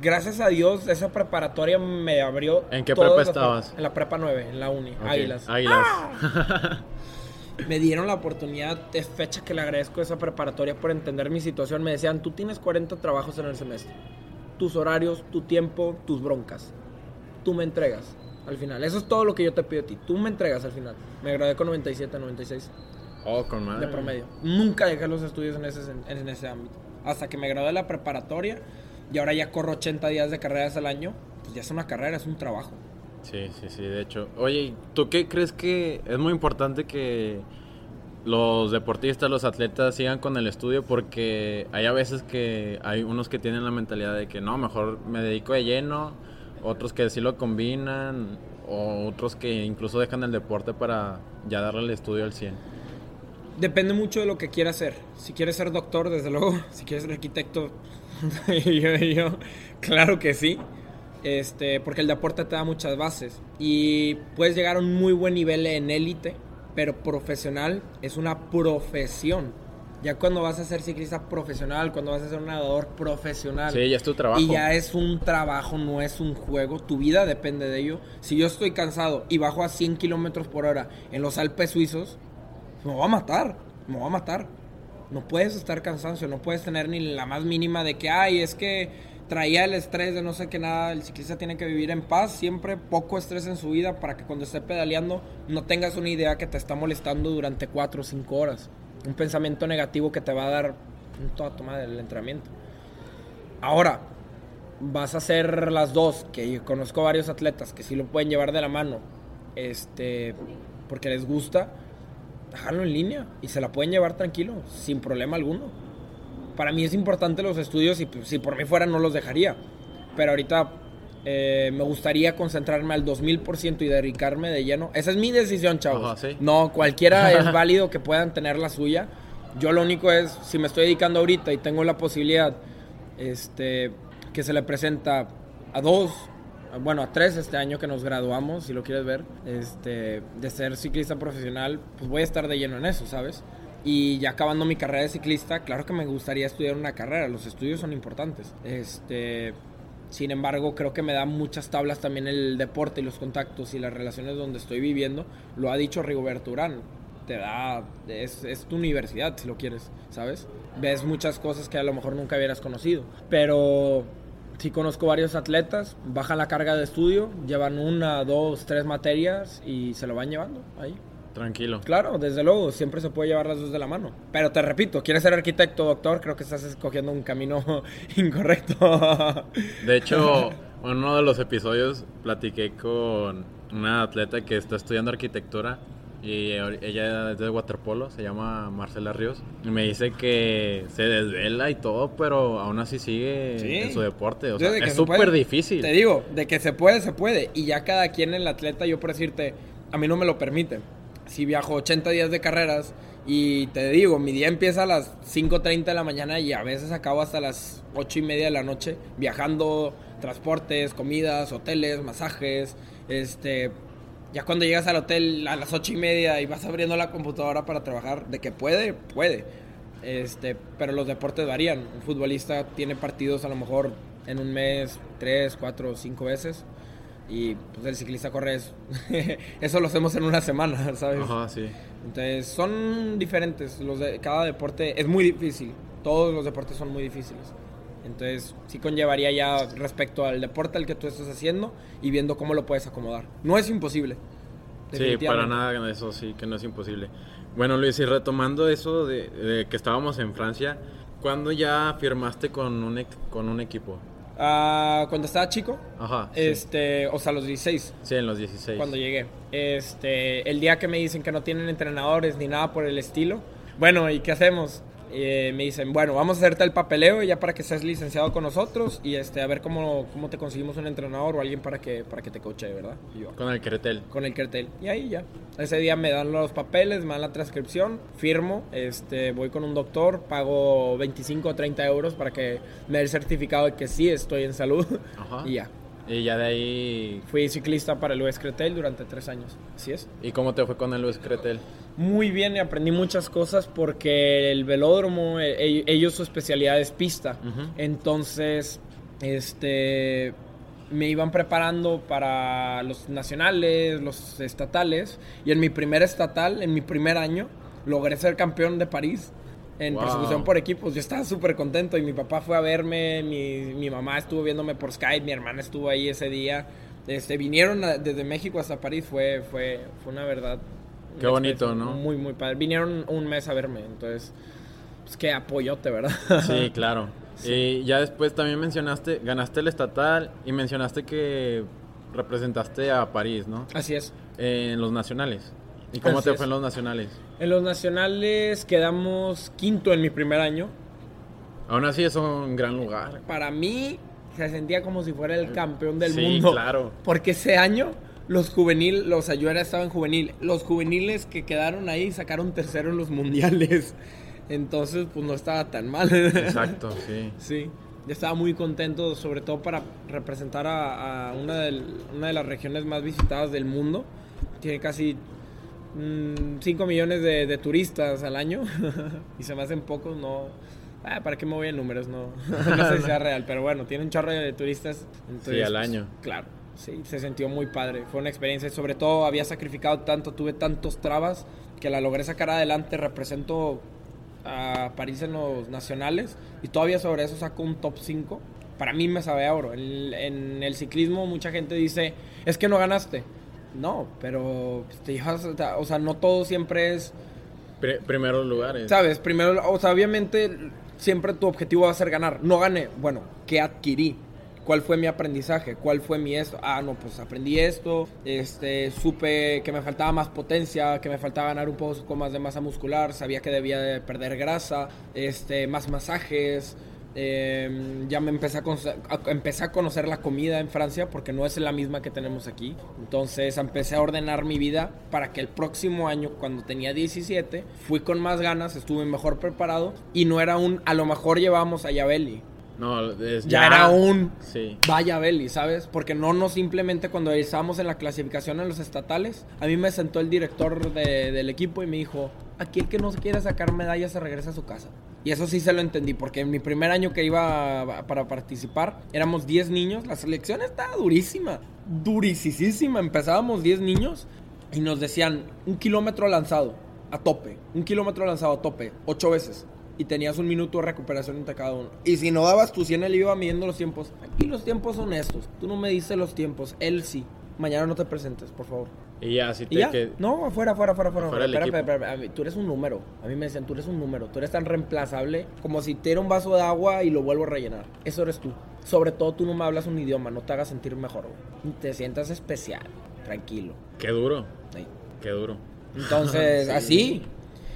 S3: Gracias a Dios, esa preparatoria me abrió.
S2: ¿En qué prepa estabas?
S3: En la prepa 9, en la uni,
S2: Ok,
S3: Águilas.
S2: Águilas.
S3: Me dieron la oportunidad, es fecha que le agradezco a esa preparatoria por entender mi situación. Me decían, tú tienes 40 trabajos en el semestre. Tus horarios, tu tiempo, tus broncas. Tú me entregas al final. Eso es todo lo que yo te pido a ti. Tú me entregas al final. Me gradué con 97, 96
S2: oh, con madre.
S3: de promedio. Nunca dejé los estudios en ese, en ese ámbito. Hasta que me gradué de la preparatoria y ahora ya corro 80 días de carreras al año. Pues ya es una carrera, es un trabajo.
S2: Sí, sí, sí, de hecho. Oye, ¿y ¿tú qué crees que es muy importante que los deportistas, los atletas sigan con el estudio? Porque hay a veces que hay unos que tienen la mentalidad de que no, mejor me dedico de lleno, otros que sí lo combinan, o otros que incluso dejan el deporte para ya darle el estudio al 100.
S3: Depende mucho de lo que quieras hacer. Si quieres ser doctor, desde luego. Si quieres ser arquitecto, yo, yo, claro que sí. Este, porque el deporte te da muchas bases. Y puedes llegar a un muy buen nivel en élite, pero profesional es una profesión. Ya cuando vas a ser ciclista profesional, cuando vas a ser un nadador profesional.
S2: Sí, ya es tu trabajo.
S3: Y ya es un trabajo, no es un juego. Tu vida depende de ello. Si yo estoy cansado y bajo a 100 kilómetros por hora en los Alpes suizos, me va a matar. Me va a matar. No puedes estar cansancio, no puedes tener ni la más mínima de que, ay, es que traía el estrés de no sé qué nada. El ciclista tiene que vivir en paz, siempre poco estrés en su vida para que cuando esté pedaleando no tengas una idea que te está molestando durante 4 o 5 horas. Un pensamiento negativo que te va a dar toda toma del entrenamiento. Ahora, vas a hacer las dos, que conozco varios atletas que sí lo pueden llevar de la mano, este, porque les gusta, háganlo en línea y se la pueden llevar tranquilo, sin problema alguno. Para mí es importante los estudios y pues, si por mí fuera no los dejaría, pero ahorita eh, me gustaría concentrarme al 2000% y dedicarme de lleno. Esa es mi decisión, chavos.
S2: Ajá, sí.
S3: No, cualquiera es válido que puedan tener la suya. Yo lo único es, si me estoy dedicando ahorita y tengo la posibilidad este, que se le presenta a dos, bueno, a tres este año que nos graduamos, si lo quieres ver, este, de ser ciclista profesional, pues voy a estar de lleno en eso, ¿sabes? Y ya acabando mi carrera de ciclista, claro que me gustaría estudiar una carrera, los estudios son importantes. Este, sin embargo, creo que me da muchas tablas también el deporte y los contactos y las relaciones donde estoy viviendo. Lo ha dicho Rigoberto Urán. Te da, es, es tu universidad si lo quieres, ¿sabes? Ves muchas cosas que a lo mejor nunca hubieras conocido. Pero sí conozco varios atletas, bajan la carga de estudio, llevan una, dos, tres materias y se lo van llevando ahí.
S2: Tranquilo.
S3: Claro, desde luego, siempre se puede llevar las dos de la mano. Pero te repito, quieres ser arquitecto, doctor, creo que estás escogiendo un camino incorrecto.
S2: De hecho, en uno de los episodios platiqué con una atleta que está estudiando arquitectura Y ella es de waterpolo, se llama Marcela Ríos. Y me dice que se desvela y todo, pero aún así sigue
S3: Sí.
S2: en su deporte. O sea,
S3: de
S2: es súper difícil.
S3: Te digo, de que se puede, se puede. Y ya cada quien el atleta, yo por decirte, a mí no me lo permite. Si viajo 80 días de carreras y te digo, mi día empieza a las 5.30 de la mañana y a veces acabo hasta las 8 y media de la noche viajando, transportes, comidas, hoteles, masajes, este... Ya cuando llegas al hotel a las 8 y media y vas abriendo la computadora para trabajar, de que puede, puede. Este, pero los deportes varían. Un futbolista tiene partidos a lo mejor en un mes tres, cuatro, cinco veces. Y pues el ciclista corre eso. eso lo hacemos en una semana, ¿sabes?
S2: Ajá, sí.
S3: Entonces son diferentes. Los de, cada deporte es muy difícil. Todos los deportes son muy difíciles. Entonces sí conllevaría ya respecto al deporte al que tú estás haciendo y viendo cómo lo puedes acomodar. No es imposible.
S2: Sí, para nada, eso sí, que no es imposible. Bueno, Luis, y retomando eso de, de que estábamos en Francia, ¿cuándo ya firmaste con un, con un equipo?
S3: Ah, cuando estaba chico,
S2: Ajá. sí.
S3: este, o sea, los 16.
S2: Sí, en los 16.
S3: cuando llegué. Este, el día que me dicen que no tienen entrenadores ni nada por el estilo. Bueno, ¿y qué hacemos? Eh, me dicen, bueno, vamos a hacerte el papeleo ya para que seas licenciado con nosotros y este, a ver cómo, cómo te conseguimos un entrenador o alguien para que, para que te coache, ¿verdad? Y yo,
S2: Con el Cretel.
S3: con el cartel. Y ahí ya. Ese día me dan los papeles, me dan la transcripción, firmo, este, voy con un doctor, pago 25 o 30 euros para que me dé el certificado de que sí estoy en salud.
S2: Ajá.
S3: Y ya.
S2: Y ya de ahí...
S3: Fui ciclista para el US Cretel durante tres años. Así es.
S2: ¿Y cómo te fue con el Luis Cretel?
S3: Muy bien, y aprendí muchas cosas porque el velódromo, eh, ell- ellos su especialidad es pista. Entonces, este, me iban preparando para los nacionales, los estatales. Y en mi primer estatal, en mi primer año, logré ser campeón de París en
S2: Wow.
S3: persecución por equipos. Yo estaba súper contento y mi papá fue a verme, mi, mi mamá estuvo viéndome por Skype, mi hermana estuvo ahí ese día. Este, vinieron a- desde México hasta París, fue, fue, fue una verdad.
S2: Qué bonito, ¿no?
S3: Muy, muy padre. Vinieron un mes a verme, entonces, pues qué apoyote, ¿verdad?
S2: Sí, claro. Y ya después también mencionaste, ganaste el estatal y mencionaste que representaste a París, ¿no?
S3: Así es.
S2: En los nacionales. ¿Y cómo
S3: Así
S2: te
S3: es.
S2: fue en los nacionales?
S3: En los nacionales quedamos quinto en mi primer año.
S2: Aún así es un gran lugar.
S3: Para mí se sentía como si fuera el campeón del
S2: sí,
S3: mundo.
S2: claro.
S3: Porque ese año los juveniles, o sea, yo era estaba en juvenil, los juveniles que quedaron ahí sacaron tercero en los mundiales. Entonces, pues no estaba tan mal.
S2: Exacto, sí.
S3: Sí, yo estaba muy contento, sobre todo para representar a, a una, del- una de las regiones más visitadas del mundo. Tiene casi 5 millones de, de turistas al año y se me hacen pocos, no... Ah, ¿Para qué me voy en números? No, no sé si sea real, pero bueno, tiene un chorro de turistas. entonces,
S2: Sí, al
S3: pues,
S2: año.
S3: Claro, sí, se sintió muy padre. Fue una experiencia y sobre todo había sacrificado tanto, tuve tantos trabas que la logré sacar adelante. Represento a París en los nacionales y todavía sobre eso saco un top 5. Para mí me sabe a oro. En, en el ciclismo mucha gente dice, es que no ganaste. No, pero te llevas, o sea, no todo siempre es,
S2: Pri- primeros lugares.
S3: sabes, primero, o sea, obviamente siempre tu objetivo va a ser ganar. No gané, bueno, ¿qué adquirí? ¿Cuál fue mi aprendizaje? ¿Cuál fue mi esto? Ah, no, pues aprendí esto, este, supe que me faltaba más potencia, que me faltaba ganar un poco más de masa muscular, sabía que debía de perder grasa, este, más masajes, eh, ya me empecé a, a- empecé a conocer la comida en Francia porque no es la misma que tenemos aquí. Entonces empecé a ordenar mi vida para que el próximo año, cuando tenía 17, fui con más ganas, estuve mejor preparado y no era un, a lo mejor llevamos a Yabeli.
S2: No, es
S3: Ya era un
S2: Sí.
S3: vaya Belly, ¿sabes? Porque no, no simplemente cuando estábamos en la clasificación en los estatales, a mí me sentó el director de- del equipo y me dijo, aquí el que no quiere sacar medallas se regresa a su casa. Y eso sí se lo entendí, porque en mi primer año que iba a- para participar, éramos 10 niños, la selección estaba durísima, durisísima, empezábamos 10 niños y nos decían un kilómetro lanzado a tope, un kilómetro lanzado a tope, 8 veces y tenías un minuto de recuperación entre cada uno. Y si no dabas tu 100, él iba midiendo los tiempos. Aquí los tiempos son estos. Tú no me dices los tiempos, él sí. Mañana no te presentes, por favor.
S2: Y ya, si te
S3: ¿Y ya?
S2: que-
S3: No, afuera, afuera, afuera, afuera.
S2: Afuera
S3: Espera, espera, espera. Tú eres un número. A mí me decían, tú eres un número. Tú eres tan reemplazable como si te diera un vaso de agua y lo vuelvo a rellenar. Eso eres tú. Sobre todo tú no me hablas un idioma, no te hagas sentir mejor, güey. Te sientas especial, tranquilo.
S2: Qué duro,
S3: Ahí.
S2: qué duro.
S3: Entonces,
S2: Sí.
S3: así.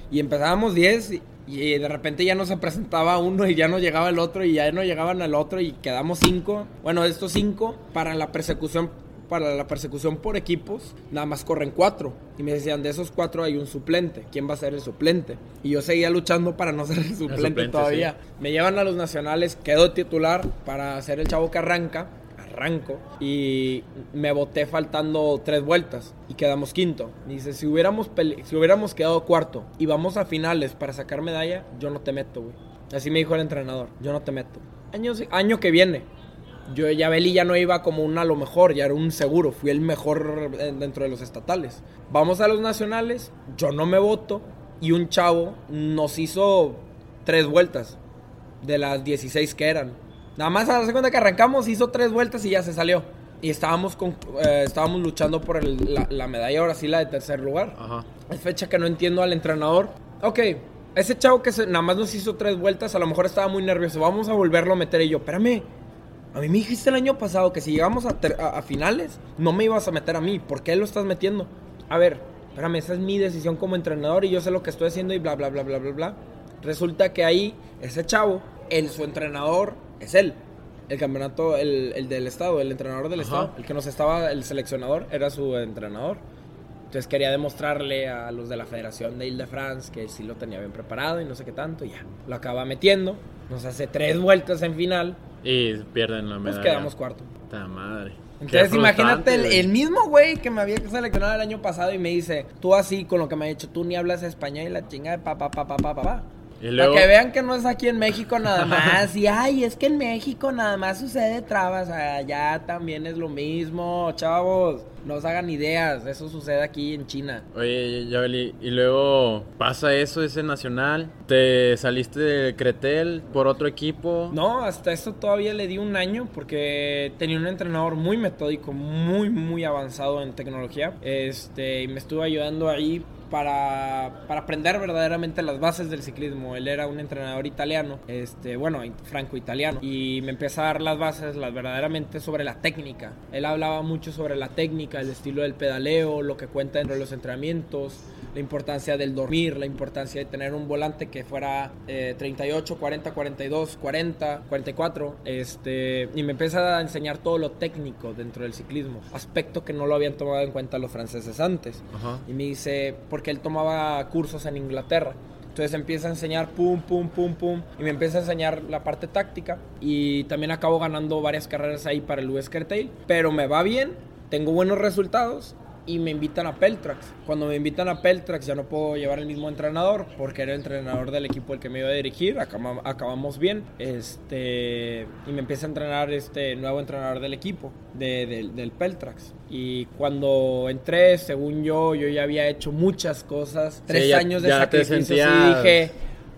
S3: Y empezábamos 10 y, de repente ya no se presentaba uno y ya no llegaba el otro y ya no llegaban al otro y quedamos 5. Bueno, de estos 5 para la persecución para la persecución por equipos, nada más corren 4. Y me decían, de esos 4 hay un suplente. ¿Quién va a ser el suplente? Y yo seguía luchando para no ser el suplente,
S2: suplente,
S3: todavía. Me llevan a los nacionales, quedo titular para ser el chavo que arranca. Arranco y me boté faltando tres vueltas y quedamos quinto. Dice, si hubiéramos, si hubiéramos quedado cuarto y vamos a finales para sacar medalla, yo no te meto, güey. Así me dijo el entrenador, yo no te meto. Año, año que viene, yo ya Beli ya no iba como un a lo mejor, ya era un seguro, fui el mejor dentro de los estatales. Vamos a los nacionales, yo no me voto y un chavo nos hizo tres vueltas de las 16 que eran. Nada más a la segunda que arrancamos hizo tres vueltas y ya se salió. Y estábamos, con, eh, estábamos luchando por el- la, la medalla, ahora sí la de tercer lugar.
S2: Ajá.
S3: Es fecha que no entiendo al entrenador. Ok, ese chavo que se- nada más nos hizo tres vueltas, a lo mejor estaba muy nervioso. Vamos a volverlo a meter. Y yo, espérame. A mí me dijiste el año pasado que si llegamos a, ter- a- a finales, no me ibas a meter a mí. ¿Por qué lo estás metiendo? A ver, espérame, esa es mi decisión como entrenador y yo sé lo que estoy haciendo y bla, bla, bla, bla, bla, bla. Resulta que ahí, ese chavo, el, su entrenador es él. El campeonato, el, el del estado, el entrenador del
S2: Ajá.
S3: estado. El que nos estaba, el seleccionador, era su entrenador. Entonces quería demostrarle a los de la Federación de Ile-de-France que sí lo tenía bien preparado y no sé qué tanto. Y ya, lo acaba metiendo. Nos hace tres vueltas en final.
S2: Y pierden la medalla.
S3: quedamos cuarto.
S2: Puta madre.
S3: Entonces imagínate el, mismo güey que me había seleccionado el año pasado y me dice, tú así con lo que me ha dicho, tú ni hablas español y la chinga de pa pa pa pa pa pa. Pa".
S2: Y luego-
S3: Para que vean que no es aquí en México nada más. Y ay, es que en México nada más sucede trabas. Allá también es lo mismo, chavos. No os hagan ideas. Eso sucede aquí en China.
S2: Oye, Yabeli, y luego pasa eso, ese nacional. Te saliste de Cretel por otro equipo.
S3: No, hasta eso todavía le di un año porque tenía un entrenador muy metódico, muy, muy avanzado en tecnología. Este, y me estuvo ayudando ahí para, para aprender verdaderamente las bases del ciclismo. Él era un entrenador italiano, este, bueno, franco-italiano. Y me empezó a dar las bases las, verdaderamente sobre la técnica. Él hablaba mucho sobre la técnica, el estilo del pedaleo, lo que cuenta dentro de los entrenamientos, la importancia del dormir, la importancia de tener un volante que fuera eh, 38, 40, 42, 40, 44. Este, y me empieza a enseñar todo lo técnico dentro del ciclismo, aspecto que no lo habían tomado en cuenta los franceses antes.
S2: Ajá.
S3: Y me dice, porque él tomaba cursos en Inglaterra. Entonces empieza a enseñar pum, pum, pum, pum. Y me empieza a enseñar la parte táctica. Y también acabo ganando varias carreras ahí para el US Curtail. Pero me va bien, tengo buenos resultados. Y me invitan a Peltrax. Cuando me invitan a Peltrax ya no puedo llevar el mismo entrenador. Porque era el entrenador del equipo el que me iba a dirigir. Acaba- acabamos bien. Este, y me empieza a entrenar este nuevo entrenador del equipo. de- del- del Peltrax. Y cuando entré, según yo, yo ya había hecho muchas cosas. Tres
S2: ya-
S3: años de
S2: ya
S3: sacrificios. Y dije,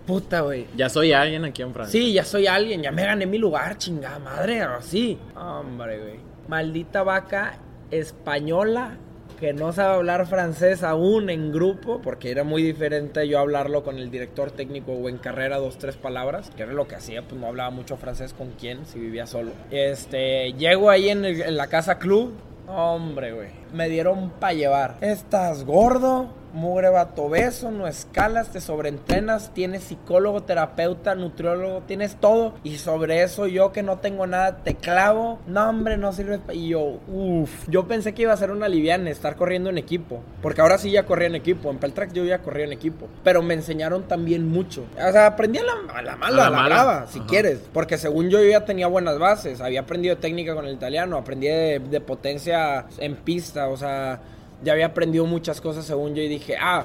S3: puta, güey.
S2: Ya soy alguien aquí en Francia.
S3: Sí, ya soy alguien, ya me gané mi lugar, chingada madre, así. Hombre, güey. Maldita vaca española que no sabe hablar francés aún en grupo, porque era muy diferente yo hablarlo con el director técnico o en carrera dos, tres palabras, que era lo que hacía, pues no hablaba mucho francés con quién, si vivía solo. Este, llego ahí en, la casa club, hombre, güey, me dieron para llevar. Estás gordo, mugre vato beso, no escalas, te sobreentrenas, tienes psicólogo, terapeuta, nutriólogo, tienes todo. Y sobre eso yo que no tengo nada, te clavo. No, hombre, no sirve. pa-". Y yo, uff, yo pensé que iba a ser una liviana estar corriendo en equipo. Porque ahora sí ya corría en equipo. En Peltrax yo ya corría en equipo. Pero me enseñaron también mucho. O sea, aprendí a la, a la mala,
S2: A
S3: a
S2: la mala.
S3: brava, si
S2: Ajá.
S3: quieres. Porque según yo, yo ya tenía buenas bases. Había aprendido técnica con el italiano, aprendí de, de potencia en pista, o sea, ya había aprendido muchas cosas según yo y dije, ah,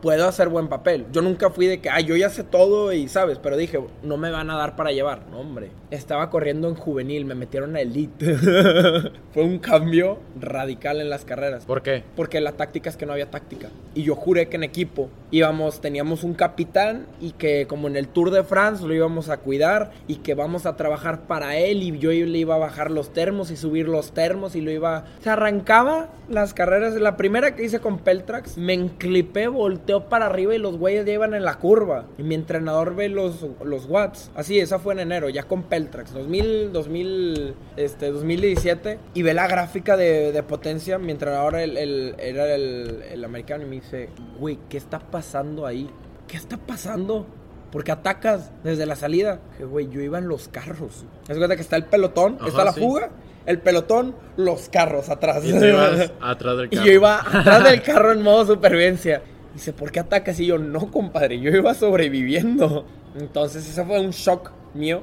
S3: puedo hacer buen papel. Yo nunca fui de que, ah, yo ya sé todo y sabes, pero dije, no me van a dar para llevar. No, hombre. Estaba corriendo en juvenil, me metieron a elite. Fue un cambio radical en las carreras.
S2: ¿Por qué?
S3: Porque la táctica es que no había táctica. Y yo juré que en equipo íbamos, teníamos un capitán y que como en el Tour de France lo íbamos a cuidar y que vamos a trabajar para él y yo le iba a bajar los termos y subir los termos y lo iba... Se arrancaba las carreras. La primera que hice con Peltrax, me enclipé, volteo para arriba y los güeyes ya iban en la curva. Y mi entrenador ve los, los watts. Así, esa fue en enero, ya con Peltrax, 2000, 2000, este, 2017. Y ve la gráfica de, de potencia. Mi entrenador el, el- era el, el americano y me dice, güey, ¿qué está pasando ahí? ¿Qué está pasando? Porque atacas desde la salida. Dije, güey, yo iba en los carros. Es cuenta que está el pelotón,
S2: Ajá,
S3: está la
S2: sí.
S3: fuga, el pelotón, los carros atrás.
S2: Y ibas atrás del
S3: Y
S2: carro.
S3: yo iba atrás del carro en modo supervivencia. Dice, ¿por qué atacas? Y yo, no, compadre, yo iba sobreviviendo. Entonces, ese fue un shock mío.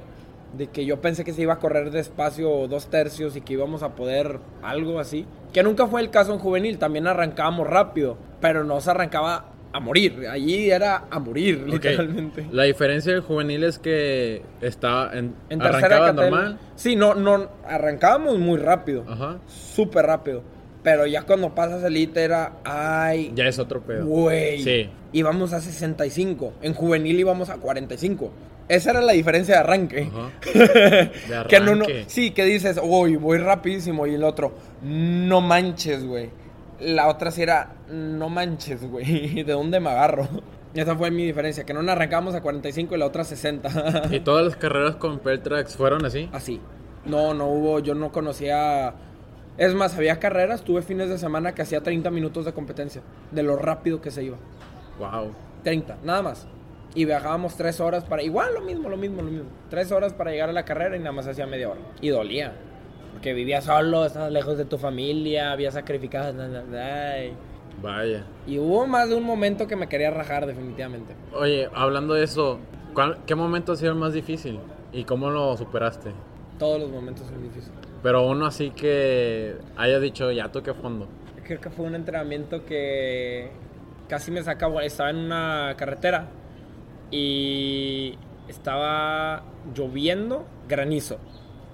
S3: De que yo pensé que se iba a correr despacio dos tercios y que íbamos a poder algo así. Que nunca fue el caso en juvenil, también arrancábamos rápido. Pero no se arrancaba a morir. Allí era a morir, literalmente.
S2: La diferencia del juvenil es que estaba en,
S3: En
S2: arrancaba normal.
S3: Sí, no, no, arrancábamos muy rápido. Súper rápido. Pero ya cuando pasas elite era, ay,
S2: Ya es otro pedo.
S3: Güey.
S2: Sí.
S3: Íbamos a 65. En juvenil íbamos a 45. Esa era la diferencia de arranque.
S2: De
S3: Que en uno,
S2: arranque.
S3: sí, que dices, uy, voy rapidísimo. Y el otro, no manches, güey. La otra sí era, no manches, güey. ¿De dónde me agarro? Esa fue mi diferencia, que en una arrancamos a 45 y la otra a 60.
S2: Y todas las carreras con Peltrax fueron así.
S3: Así. No, no hubo, yo no conocía... Es más, había carreras, tuve fines de semana que hacía 30 minutos de competencia. De lo rápido que se iba.
S2: Wow.
S3: 30, nada más. Y viajábamos tres horas para. Igual lo mismo, lo mismo, lo mismo. Tres horas para llegar a la carrera y nada más hacía media hora. Y dolía. Porque vivías solo, estabas lejos de tu familia, había sacrificado. na, na, na, y-
S2: Vaya.
S3: Y hubo más de un momento que me quería rajar, definitivamente.
S2: Oye, hablando de eso, ¿cuál- ¿qué momento ha sido el más difícil? ¿Y cómo lo superaste?
S3: Todos los momentos son difíciles.
S2: Pero uno así que haya dicho, ya toqué fondo.
S3: Creo que fue un entrenamiento que casi me saca. Estaba en una carretera y estaba lloviendo granizo.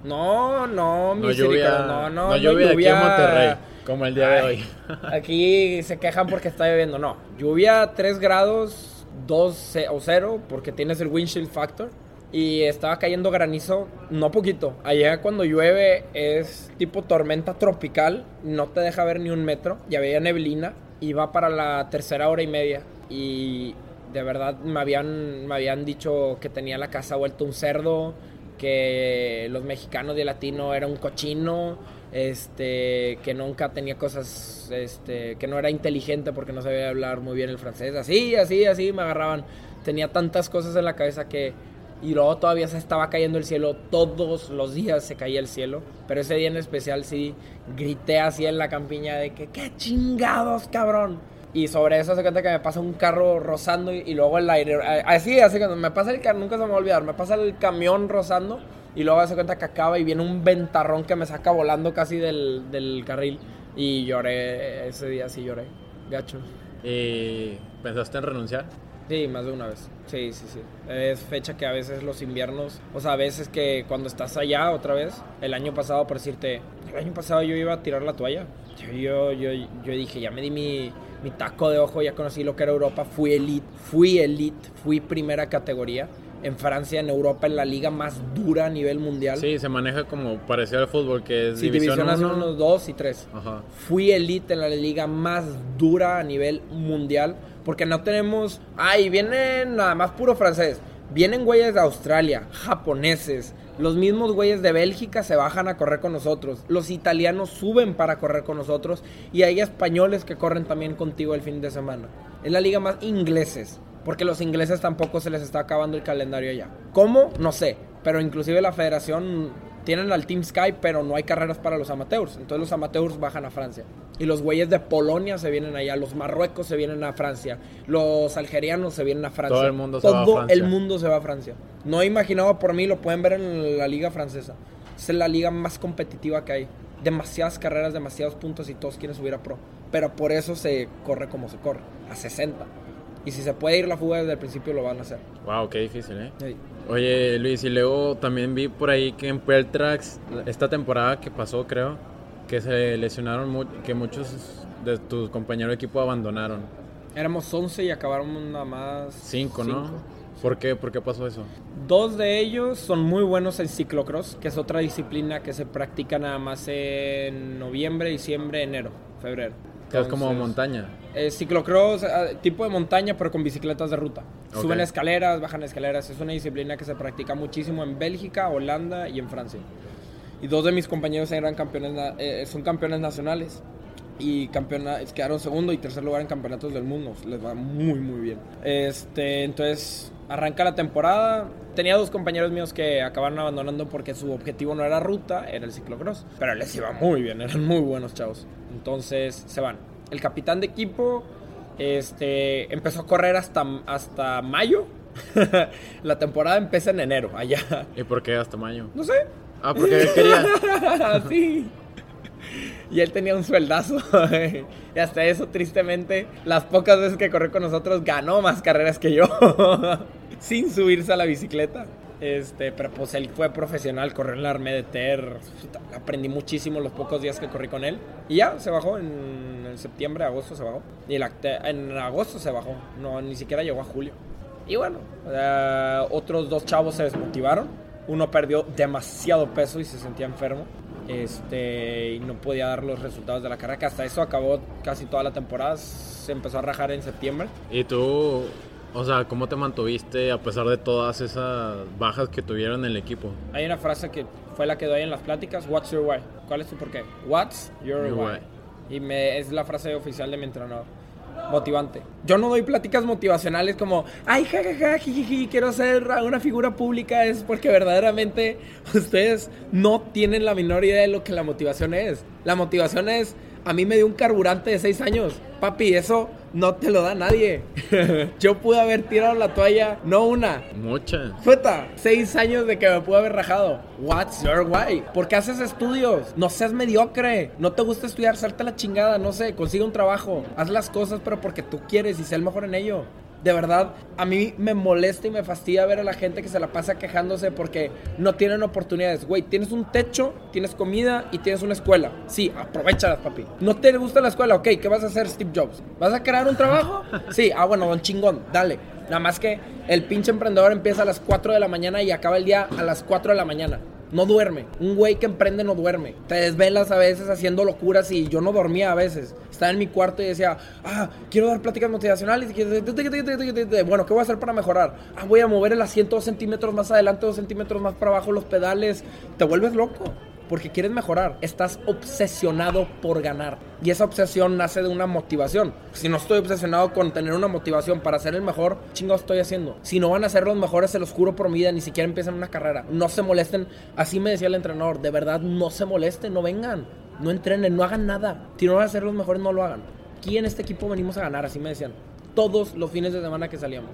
S3: No, no,
S2: lluvia,
S3: no, no,
S2: no
S3: no
S2: lluvia, aquí en
S3: lluvia-
S2: Monterrey, como el día de
S3: Ay,
S2: hoy.
S3: Aquí se quejan porque está lloviendo. No, lluvia 3 grados, 2 o 0, porque tienes el windshield factor. Y estaba cayendo granizo, no poquito. Allá cuando llueve es tipo tormenta tropical, no te deja ver ni un metro. Ya había neblina, iba para la tercera hora y media. Y de verdad me habían, me habían dicho que tenía la casa vuelta un cerdo, que los mexicanos de latino era un cochino, este, que nunca tenía cosas, este, que no era inteligente porque no sabía hablar muy bien el francés, así, así, así me agarraban. Tenía tantas cosas en la cabeza que y luego todavía se estaba cayendo el cielo, todos los días se caía el cielo, pero ese día en especial sí grité así en la campiña de que qué chingados, cabrón. Y sobre eso se cuenta que me pasa un carro rozando y, luego el aire. Así, así cuando me pasa el carro, nunca se me va a olvidar. Me pasa el camión rozando y luego se cuenta que acaba y viene un ventarrón que me saca volando casi del, del carril. Y lloré, ese día sí lloré, gacho.
S2: ¿Y pensaste en renunciar?
S3: Sí, más de una vez. Sí, sí, sí. Es fecha que a veces los inviernos, o sea, a veces que cuando estás allá otra vez, el año pasado, por decirte, el año pasado yo iba a tirar la toalla. Yo, yo, yo, dije, ya me di mi, mi taco de ojo, ya conocí lo que era Europa, fui elite, fui elite, fui primera categoría. En Francia, en Europa, en la liga más dura a nivel mundial.
S2: Sí, se maneja como parecido al fútbol, que es
S3: Sí,
S2: división
S3: división
S2: 1.
S3: 1, 2 y 3.
S2: Ajá.
S3: Fui elite en la liga más dura a nivel mundial. Porque no tenemos. Ay, vienen nada más puro francés. Vienen güeyes de Australia, japoneses. Los mismos güeyes de Bélgica se bajan a correr con nosotros. Los italianos suben para correr con nosotros. Y hay españoles que corren también contigo el fin de semana. Es la liga más ingleses. Porque los ingleses tampoco se les está acabando el calendario allá. ¿Cómo? No sé. Pero inclusive la federación tienen al Team Sky, pero no hay carreras para los amateurs. Entonces los amateurs bajan a Francia. Y los güeyes de Polonia se vienen allá, los marruecos se vienen a Francia, los algerianos se vienen a Francia.
S2: Todo el mundo se va a
S3: Todo
S2: Francia.
S3: el mundo se va a Francia. No he imaginado por mí, lo pueden ver en la liga francesa. Es la liga más competitiva que hay. Demasiadas carreras, demasiados puntos y todos quieren subir a pro. Pero por eso se corre como se corre, a 60. Y si se puede ir la fuga desde el principio, lo van a hacer.
S2: Wow, qué difícil, ¿eh?
S3: Sí.
S2: Oye, Luis, y luego también vi por ahí que en Peltrax, esta temporada que pasó, creo, que se lesionaron, mu- que muchos de tus compañeros de equipo abandonaron.
S3: Éramos 11 y acabaron nada más.
S2: Cinco, ¿no?
S3: cinco.
S2: ¿Por qué? ¿Por qué pasó eso?
S3: Dos de ellos son muy buenos en ciclocross, que es otra disciplina que se practica nada más en noviembre, diciembre, enero, febrero.
S2: Que es como
S3: Entonces,
S2: montaña.
S3: eh, ciclocross, eh, tipo de montaña, pero con bicicletas de ruta.
S2: Ok.
S3: Suben escaleras, bajan escaleras. Es una disciplina que se practica muchísimo en Bélgica, Holanda y en Francia. Y dos de mis compañeros eran campeones, na- eh, son campeones nacionales. Y campeona, quedaron segundo y tercer lugar en campeonatos del mundo. Les va muy, muy bien. Este, entonces, arranca la temporada. Tenía dos compañeros míos que acabaron abandonando porque su objetivo no era ruta, era el ciclocross. Pero les iba muy bien, eran muy buenos chavos. Entonces, se van. El capitán de equipo este, empezó a correr hasta, hasta mayo. la temporada empieza en enero, allá.
S2: ¿Y por qué hasta mayo?
S3: No sé,
S2: Ah, porque él quería.
S3: sí. Y él tenía un sueldazo. y hasta eso, tristemente, las pocas veces que corrió con nosotros, ganó más carreras que yo. Sin subirse a la bicicleta. Este, pero pues él fue profesional, corrió en la Armée de. Puta, Aprendí muchísimo los pocos días que corrí con él. Y ya, se bajó en, septiembre, agosto se bajó. Y el en agosto se bajó. No, ni siquiera llegó a julio. Y bueno, eh, otros dos chavos se desmotivaron. Uno perdió demasiado peso y se sentía enfermo. Este, y no podía dar los resultados de la carrera. Que hasta eso acabó casi toda la temporada. Se empezó a rajar en septiembre.
S2: ¿Y tú, o sea, cómo te mantuviste a pesar de todas esas bajas que tuvieron en el equipo?
S3: Hay una frase que fue la que doy en las pláticas. What's your why? ¿Cuál es tu por qué? What's your,
S2: Your
S3: why?
S2: why.
S3: Y me, es la frase oficial de mi entrenador. Motivante. Yo no doy pláticas motivacionales como, ay, jajaja, jijiji, quiero ser una figura pública. Es porque verdaderamente ustedes no tienen la menor idea de lo que la motivación es. La motivación es, a mí me dio un carburante de 6 años. Papi, eso no te lo da nadie. Yo pude haber tirado la toalla, no una,
S2: Muchas.
S3: Puta, seis años de que me pude haber rajado. What's your why? ¿Por qué haces estudios? No seas mediocre. No te gusta estudiar, salte la chingada, no sé, consigue un trabajo. Haz las cosas, pero porque tú quieres y sé el mejor en ello. De verdad, a mí me molesta y me fastidia ver a la gente que se la pasa quejándose porque no tienen oportunidades. Güey, tienes un techo, tienes comida y tienes una escuela. Sí, aprovechalas, papi. ¿No te gusta la escuela? Ok, ¿qué vas a hacer, Steve Jobs? ¿Vas a crear un trabajo? Sí, ah, bueno, don chingón, dale. Nada más que el pinche emprendedor empieza a las 4 de la mañana y acaba el día a las 4 de la mañana. No duerme. Un güey que emprende no duerme. Te desvelas a veces haciendo locuras y yo no dormía a veces. Estaba en mi cuarto y decía, ah, quiero dar pláticas motivacionales. Bueno, ¿qué voy a hacer para mejorar? Ah, voy a mover el asiento dos centímetros más adelante, dos centímetros más para abajo, los pedales. Te vuelves loco porque quieres mejorar. Estás obsesionado por ganar. Y esa obsesión nace de una motivación. Si no estoy obsesionado con tener una motivación para ser el mejor, chingo estoy haciendo. Si no van a ser los mejores, se los juro por mi vida, ni siquiera empiezan una carrera. No se molesten. Así me decía el entrenador. De verdad, no se molesten, no vengan. No entrenen, no hagan nada. Si no van a ser los mejores, no lo hagan. Aquí en este equipo venimos a ganar, así me decían. Todos los fines de semana que salíamos.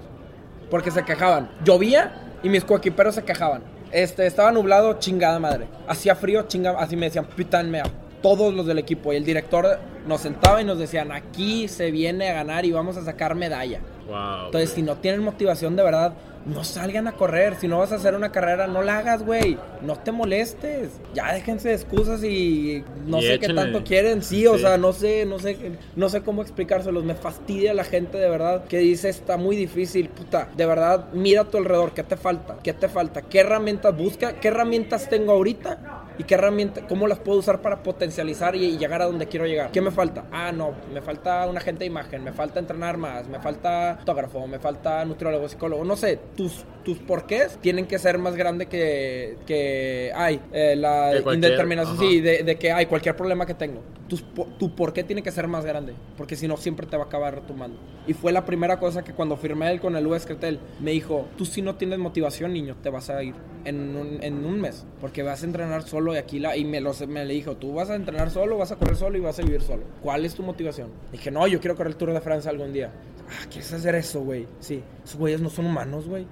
S3: Porque se quejaban. Llovía y mis coequiperos se quejaban. Este, estaba nublado, chingada madre. Hacía frío, chingada, así me decían, pitan mea. Todos los del equipo. Y el director nos sentaba y nos decían, aquí se viene a ganar y vamos a sacar medalla.
S2: Wow.
S3: Entonces, si no tienen motivación de verdad, no salgan a correr. Si no vas a hacer una carrera, no la hagas, güey. No te molestes. Ya déjense de excusas y no
S2: Y
S3: sé qué tanto quieren. Sí, o
S2: Sí.
S3: sea, no sé, no sé, no sé cómo explicárselos. Me fastidia la gente de verdad que dice está muy difícil, puta. De verdad, mira a tu alrededor, ¿qué te falta? ¿Qué te falta? ¿Qué herramientas busca? ¿Qué herramientas tengo ahorita? ¿Y qué herramientas, cómo las puedo usar para potencializar y, y llegar a donde quiero llegar? ¿Qué me falta? Ah, no, me falta un agente de imagen, me falta entrenar más, me falta fotógrafo, me falta nutriólogo, psicólogo, no sé, tus, tus porqués tienen que ser más grande que, que ay, eh, la indeterminación, sí, de, de que hay cualquier problema que tengo. Tus, tu porqué tiene que ser más grande, porque si no siempre te va a acabar retomando. Y fue la primera cosa que cuando firmé él con el US Cretel, me dijo, tú si no tienes motivación, niño, te vas a ir en un, en un mes, porque vas a entrenar solo y aquí la... Y me, lo, me le dijo, tú vas a entrenar solo, vas a correr solo y vas a vivir solo. ¿Cuál es tu motivación? Dije, no, yo quiero correr el Tour de Francia algún día. Ah, ¿quieres hacer eso, güey? Sí, esos güeyes no son humanos, güey.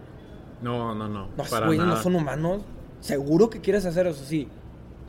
S2: No, no, no.
S3: No, esos güeyes no son humanos. Seguro que quieres hacer eso, sí.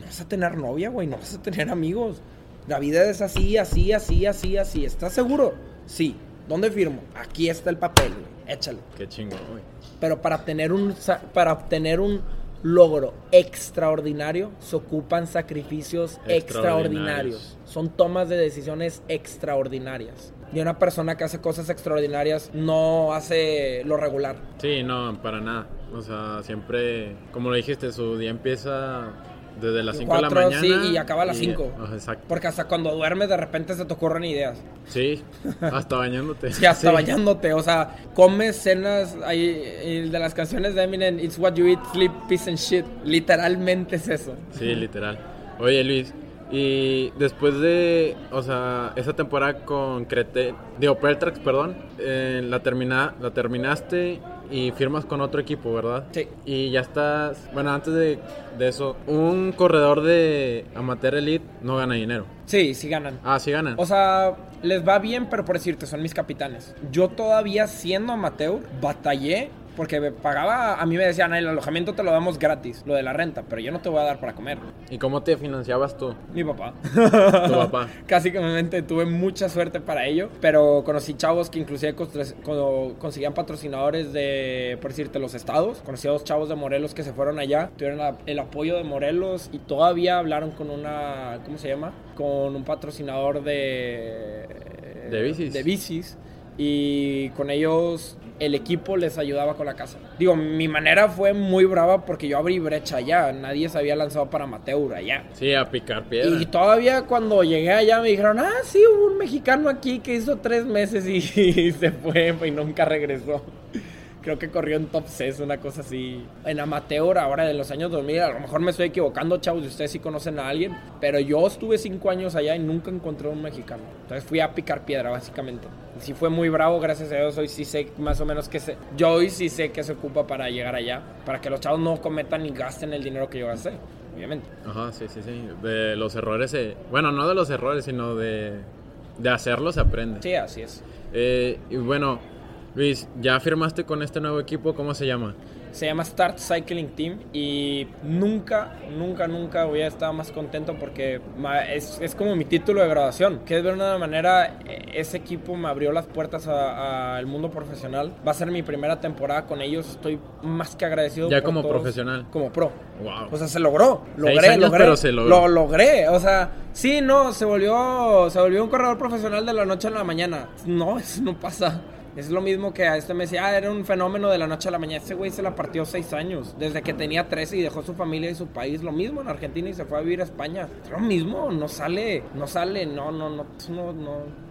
S3: No vas a tener novia, güey. No vas a tener amigos. La vida es así, así, así, así, así. ¿Estás seguro? Sí. ¿Dónde firmo? Aquí está el papel, güey. Échale.
S2: Qué chingón, güey.
S3: Pero para tener un para obtener un logro extraordinario se ocupan sacrificios extraordinarios.
S2: Extraordinarios.
S3: Son tomas de decisiones extraordinarias. Y una persona que hace cosas extraordinarias no hace lo regular.
S2: Sí, no, para nada. O sea, siempre, como lo dijiste, su día empieza Desde las 5 de la mañana.
S3: sí, y acaba a las cinco.
S2: Ajá, exacto.
S3: Porque hasta cuando duermes de repente se te ocurren ideas.
S2: Sí, hasta bañándote.
S3: Sí, hasta
S2: Sí.
S3: bañándote, o sea, comes cenas ahí de las canciones de Eminem, It's what you eat, sleep, peace and shit. Literalmente es eso.
S2: Sí, literal. Oye, Luis, y después de, o sea, esa temporada con Crete, digo, Peltrax, perdón, eh, la, termina, la terminaste y firmas con otro equipo, ¿verdad?
S3: Sí.
S2: Y ya estás, bueno, antes de, de eso, un corredor de Amateur Elite no gana dinero.
S3: Sí, sí ganan.
S2: Ah, sí ganan.
S3: O sea, les va bien, pero por decirte, son mis capitanes. Yo todavía siendo amateur, batallé porque me pagaba, a mí me decían, "Ay, el alojamiento te lo damos gratis, lo de la renta, pero yo no te voy a dar para comer.
S2: ¿Y cómo te financiabas tú?
S3: Mi papá.
S2: Tu papá.
S3: Casi tuve mucha suerte para ello, pero conocí chavos que inclusive conseguían patrocinadores de, por decirte, los estados. Conocí a dos chavos de Morelos que se fueron allá, tuvieron el apoyo de Morelos y todavía hablaron con una, ¿cómo se llama? Con un patrocinador de...
S2: De bicis.
S3: De bicis. Y con ellos el equipo les ayudaba con la casa. Digo, mi manera fue muy brava porque yo abrí brecha allá. Nadie se había lanzado para amateur allá.
S2: Sí, a picar piedra.
S3: Y todavía cuando llegué allá me dijeron, ah, sí, hubo un mexicano aquí que hizo tres meses y, se fue y nunca regresó. Creo que corrió en top 6, una cosa así. En amateur, ahora de los años 2000, a lo mejor me estoy equivocando, chavos, y ustedes sí conocen a alguien. Pero yo estuve cinco años allá y nunca encontré un mexicano. Entonces fui a picar piedra, básicamente. Sí fue muy bravo, gracias a Dios. Hoy sí sé más o menos que se... Yo hoy sí sé que se ocupa para llegar allá. Para que los chavos no cometan ni gasten el dinero que yo gasté, obviamente.
S2: Ajá, sí, sí, sí. De los errores, se- bueno, no de los errores, sino de, de hacerlo se aprende.
S3: Sí, así es.
S2: Eh, y bueno, Luis, ¿ya firmaste con este nuevo equipo? ¿Cómo se llama?
S3: Se llama Start Cycling Team y nunca, nunca, nunca hubiera estado más contento porque es, es como mi título de graduación. Que de una manera, eh, ese equipo me abrió las puertas a- al mundo profesional. Va a ser mi primera temporada con ellos. Estoy más que agradecido.
S2: Ya
S3: por
S2: como
S3: todos.
S2: profesional.
S3: Como pro.
S2: Wow.
S3: O sea, se logró. Logré,
S2: años,
S3: logré.
S2: pero se logró.
S3: Lo logré. O sea, sí, no, se volvió, se volvió un corredor profesional de la noche a la mañana. No, eso no pasa. Es lo mismo que a este me decía, ah, era un fenómeno de la noche a la mañana. Ese güey se la partió seis años, desde que tenía 13 y dejó su familia y su país. Lo mismo en Argentina y se fue a vivir a España. Es lo mismo, no sale, no sale, no, no, no, no,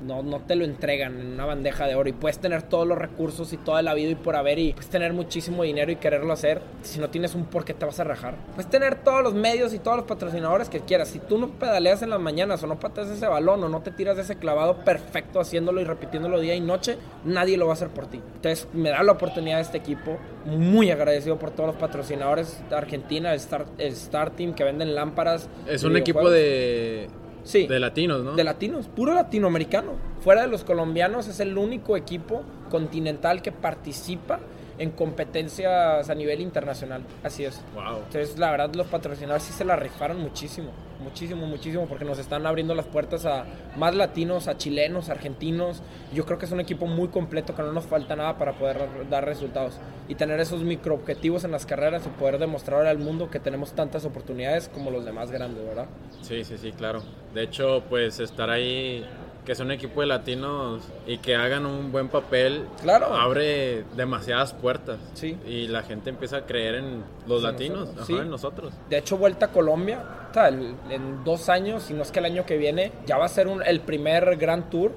S3: no, no, te lo entregan en una bandeja de oro. Y puedes tener todos los recursos y toda la vida y por haber y puedes tener muchísimo dinero y quererlo hacer. Si no tienes un por qué te vas a rajar. Puedes tener todos los medios y todos los patrocinadores que quieras. Si tú no pedaleas en las mañanas o no pateas ese balón o no te tiras de ese clavado perfecto haciéndolo y repitiéndolo día y noche, nadie lo va a hacer por ti. Entonces me da la oportunidad de este equipo. Muy agradecido por todos los patrocinadores de Argentina, el Star, el Star Team que venden lámparas.
S2: Es un equipo de,
S3: Sí.
S2: de latinos, ¿no?
S3: De latinos, puro latinoamericano. Fuera de los colombianos es el único equipo continental que participa en competencias a nivel internacional. Así es.
S2: Wow.
S3: Entonces, la verdad, los patrocinadores sí se la rifaron muchísimo. Muchísimo, muchísimo, porque nos están abriendo las puertas a más latinos, a chilenos, argentinos. Yo creo que es un equipo muy completo, que no nos falta nada para poder dar resultados. Y tener esos microobjetivos en las carreras y poder demostrar al mundo que tenemos tantas oportunidades como los demás grandes, ¿verdad?
S2: Sí, sí, sí, claro. De hecho, pues estar ahí, que es un equipo de latinos y que hagan un buen papel,
S3: Claro.
S2: abre demasiadas puertas.
S3: Sí.
S2: Y la gente empieza a creer en los
S3: Sí,
S2: latinos,
S3: nosotros,
S2: ajá,
S3: sí.
S2: en nosotros.
S3: De hecho, Vuelta a Colombia, sea, el- en dos años, si no es que el año que viene, ya va a ser un- el primer Grand Tour.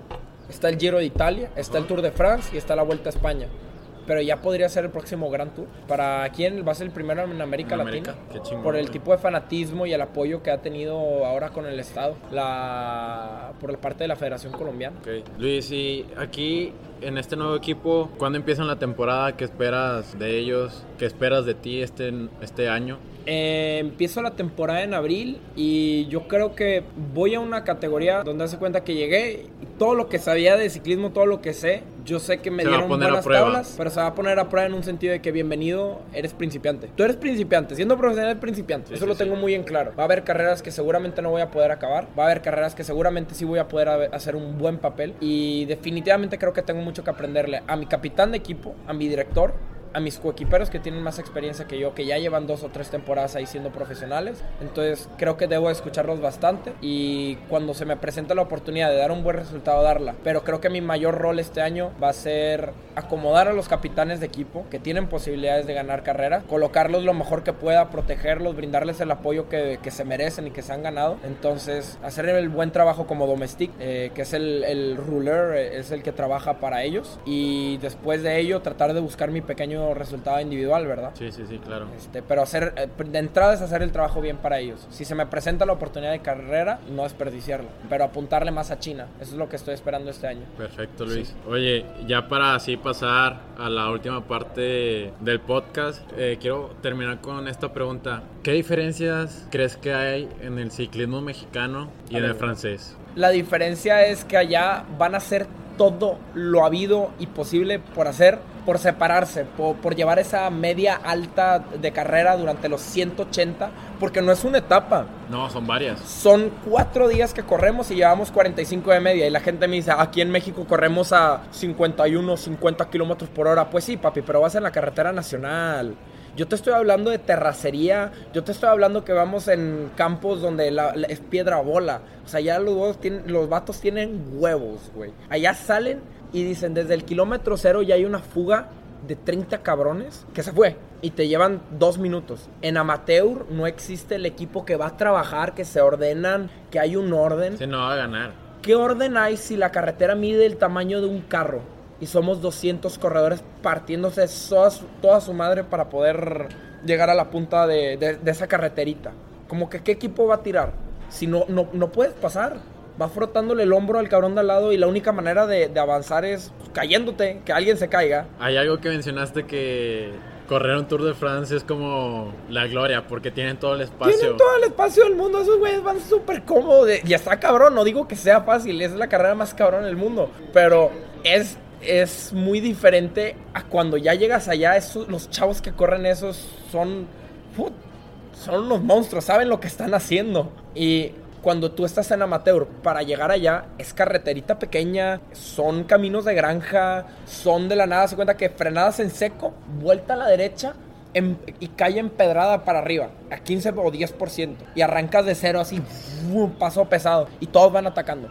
S3: Está el Giro de Italia, está el Tour de France y está la Vuelta a España. Pero ya podría ser el próximo Grand Tour. ¿Para quién va a ser el primero en América
S2: En
S3: Latina?
S2: América, chingón,
S3: por el
S2: güey.
S3: tipo de fanatismo y el apoyo que ha tenido ahora con el Estado, la, por la parte de la Federación Colombiana.
S2: Ok. Luis, y aquí en este nuevo equipo, ¿cuándo empiezan la temporada? ¿Qué esperas de ellos? ¿Qué esperas de ti este, este año?
S3: Eh, empiezo la temporada en abril y yo creo que voy a una categoría donde hace cuenta que llegué y todo lo que sabía de ciclismo, todo lo que sé, yo sé que me
S2: Se
S3: dieron buenas tablas, pero se va a poner a prueba en un sentido de que bienvenido, eres principiante. Tú eres principiante, siendo profesional eres principiante,
S2: Sí,
S3: eso
S2: sí,
S3: lo
S2: sí.
S3: tengo muy en claro. Va a haber carreras que seguramente no voy a poder acabar, va a haber carreras que seguramente sí voy a poder hacer un buen papel y definitivamente creo que tengo mucho que aprenderle a mi capitán de equipo, a mi director, a mis coequiperos que tienen más experiencia que yo, que ya llevan dos o tres temporadas ahí siendo profesionales. Entonces creo que debo escucharlos bastante y cuando se me presenta la oportunidad de dar un buen resultado, darla. Pero creo que mi mayor rol este año va a ser acomodar a los capitanes de equipo que tienen posibilidades de ganar carrera, colocarlos lo mejor que pueda, protegerlos, brindarles el apoyo que, que se merecen y que se han ganado. Entonces, hacer el buen trabajo como domestic, eh, que es el, el ruler, eh, es el que trabaja para ellos. Y después de ello, tratar de buscar mi pequeño resultado individual, ¿verdad?
S2: Sí, sí, sí, claro.
S3: Este, pero hacer, eh, de entrada es hacer el trabajo bien para ellos. Si se me presenta la oportunidad de carrera, no desperdiciarla, pero apuntarle más a China. Eso es lo que estoy esperando este año.
S2: Perfecto, Luis. Oye, ya para así pasar a la última parte del podcast, eh, quiero terminar con esta pregunta. ¿Qué diferencias crees que hay en el ciclismo mexicano y
S3: A
S2: en el francés?
S3: La diferencia es que allá van a hacer todo lo habido y posible por hacer, por separarse, por, por llevar esa media alta de carrera durante los 180, porque no es una etapa.
S2: No, son varias.
S3: Son cuatro días que corremos y llevamos 45 de media. Y la gente me dice, aquí en México corremos a 51, 50 kilómetros por hora. Pues sí, papi, pero vas en la carretera nacional. Yo te estoy hablando de terracería. Yo te estoy hablando que vamos en campos donde la- la- es piedra bola. O sea, ya los, los vatos tienen huevos, güey. Allá salen y dicen, desde el kilómetro cero ya hay una fuga de 30 cabrones que se fue y te llevan dos minutos. En amateur no existe el equipo que va a trabajar, que se ordenan, que hay un orden.
S2: Se no va a ganar.
S3: ¿Qué orden hay si la carretera mide el tamaño de un carro? Y somos 200 corredores partiéndose toda su, toda su madre para poder llegar a la punta de, de- de esa carreterita. Como que qué equipo va a tirar. Si no, no, no puedes pasar. Va frotándole el hombro al cabrón de al lado y la única manera de, de avanzar es cayéndote, que alguien se caiga.
S2: Hay algo que mencionaste que correr un Tour de France es como la gloria porque tienen todo el espacio.
S3: Tienen todo el espacio del mundo, esos güeyes van súper cómodos. Y está cabrón, no digo que sea fácil, es la carrera más cabrón del mundo. Pero es, es muy diferente a cuando ya llegas allá. Esos, los chavos que corren esos son. put, son unos monstruos, saben lo que están haciendo. Y cuando tú estás en amateur, para llegar allá es carreterita pequeña, son caminos de granja, son de la nada, se cuenta que frenadas en seco, vuelta a la derecha y calle empedrada para arriba, a 15 o 10%. Y arrancas de cero así, paso pesado. Y todos van atacando,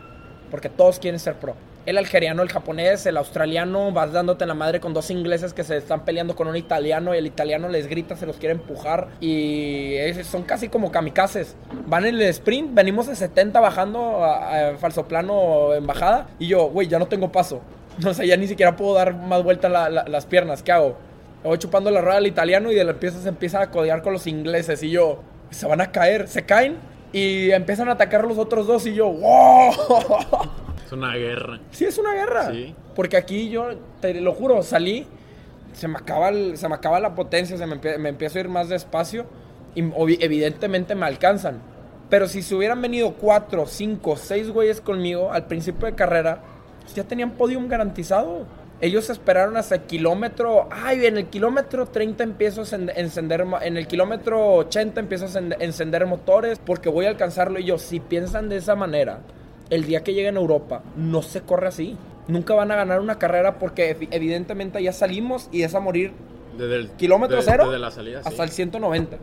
S3: porque todos quieren ser pro. El algeriano, el japonés, el australiano, vas dándote en la madre con dos ingleses que se están peleando con un italiano y el italiano les grita, se los quiere empujar y son casi como kamikazes. Van en el sprint, venimos de 70 bajando a, falso plano en bajada y yo, güey, ya no tengo paso. O sea, ya ni siquiera puedo dar más la- las piernas. ¿Qué hago? Me voy chupando la rueda al italiano y de la empieza se empieza a codear con los ingleses y yo, se van a caer, se caen y empiezan a atacar los otros dos y yo, ¡wow!
S2: Una guerra.
S3: Sí, es una guerra.
S2: Sí.
S3: Porque aquí yo, te lo juro, salí, se me acaba, el- se me acaba la potencia, se me, me empiezo a ir más despacio y evidentemente me alcanzan. Pero si se hubieran venido cuatro, cinco, seis güeyes conmigo al principio de carrera, pues ya tenían podium garantizado. Ellos esperaron hasta el kilómetro. Ay, en el kilómetro 30 empiezo a encend- encender. En el kilómetro 80 empiezo a encend- encender motores porque voy a alcanzarlo. Y yo, si piensan de esa manera, el día que lleguen a Europa, no se corre así. Nunca van a ganar una carrera porque evi- evidentemente ya salimos y es a morir
S2: Desde el
S3: kilómetro
S2: de-
S3: cero
S2: Desde la salida. sí.
S3: hasta el 190.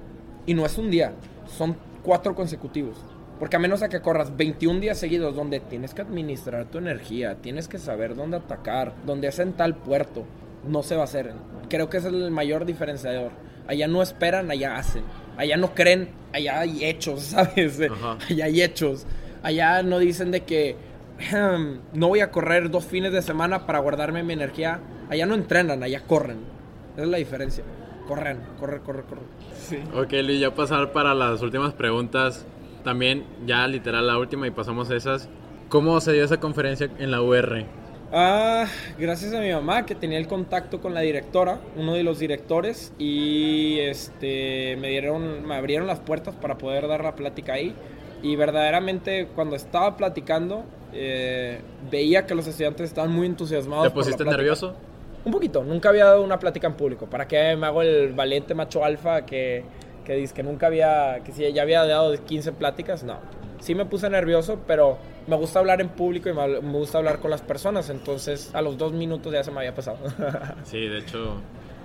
S3: Y no es un día, son cuatro consecutivos. Porque a menos a que corras 21 días seguidos donde tienes que administrar tu energía, tienes que saber dónde atacar, dónde es en tal puerto, no se va a hacer. Creo que ese es el mayor diferenciador. Allá no esperan, allá hacen. Allá no creen, allá hay hechos, ¿sabes?
S2: Ajá.
S3: Allá hay hechos. Allá no dicen de que "Ahem, no voy a correr dos fines de semana para guardarme mi energía. Allá no entrenan, allá corren. Esa es la diferencia. Corren, corre, corre, corre. Sí.
S2: Ok, Luis, ya pasar para las últimas preguntas. También, ya literal la última y pasamos a esas. ¿Cómo se dio esa conferencia en la UR?
S3: Ah, gracias a mi mamá que tenía el contacto con la directora, uno de los directores, y este me dieron, me abrieron las puertas para poder dar la plática ahí. Y verdaderamente cuando estaba platicando, eh, veía que los estudiantes estaban muy entusiasmados.
S2: ¿Te
S3: por la
S2: pusiste
S3: plática.
S2: nervioso?
S3: Un poquito, nunca había dado una plática en público. ¿Para qué me hago el valiente macho alfa que, que dice que nunca había, que si ya había dado 15 pláticas? No. Sí me puse nervioso, pero me gusta hablar en público y me, me gusta hablar con las personas. Entonces, a los dos minutos ya se me había pasado.
S2: Sí, de hecho,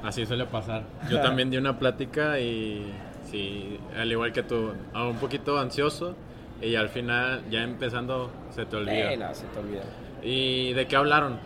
S2: Así suele pasar. Yo también di una plática y sí, al igual que tú, ah, un poquito ansioso y al final ya empezando se te olvida.
S3: Eh, no, se te olvida.
S2: ¿Y de qué hablaron?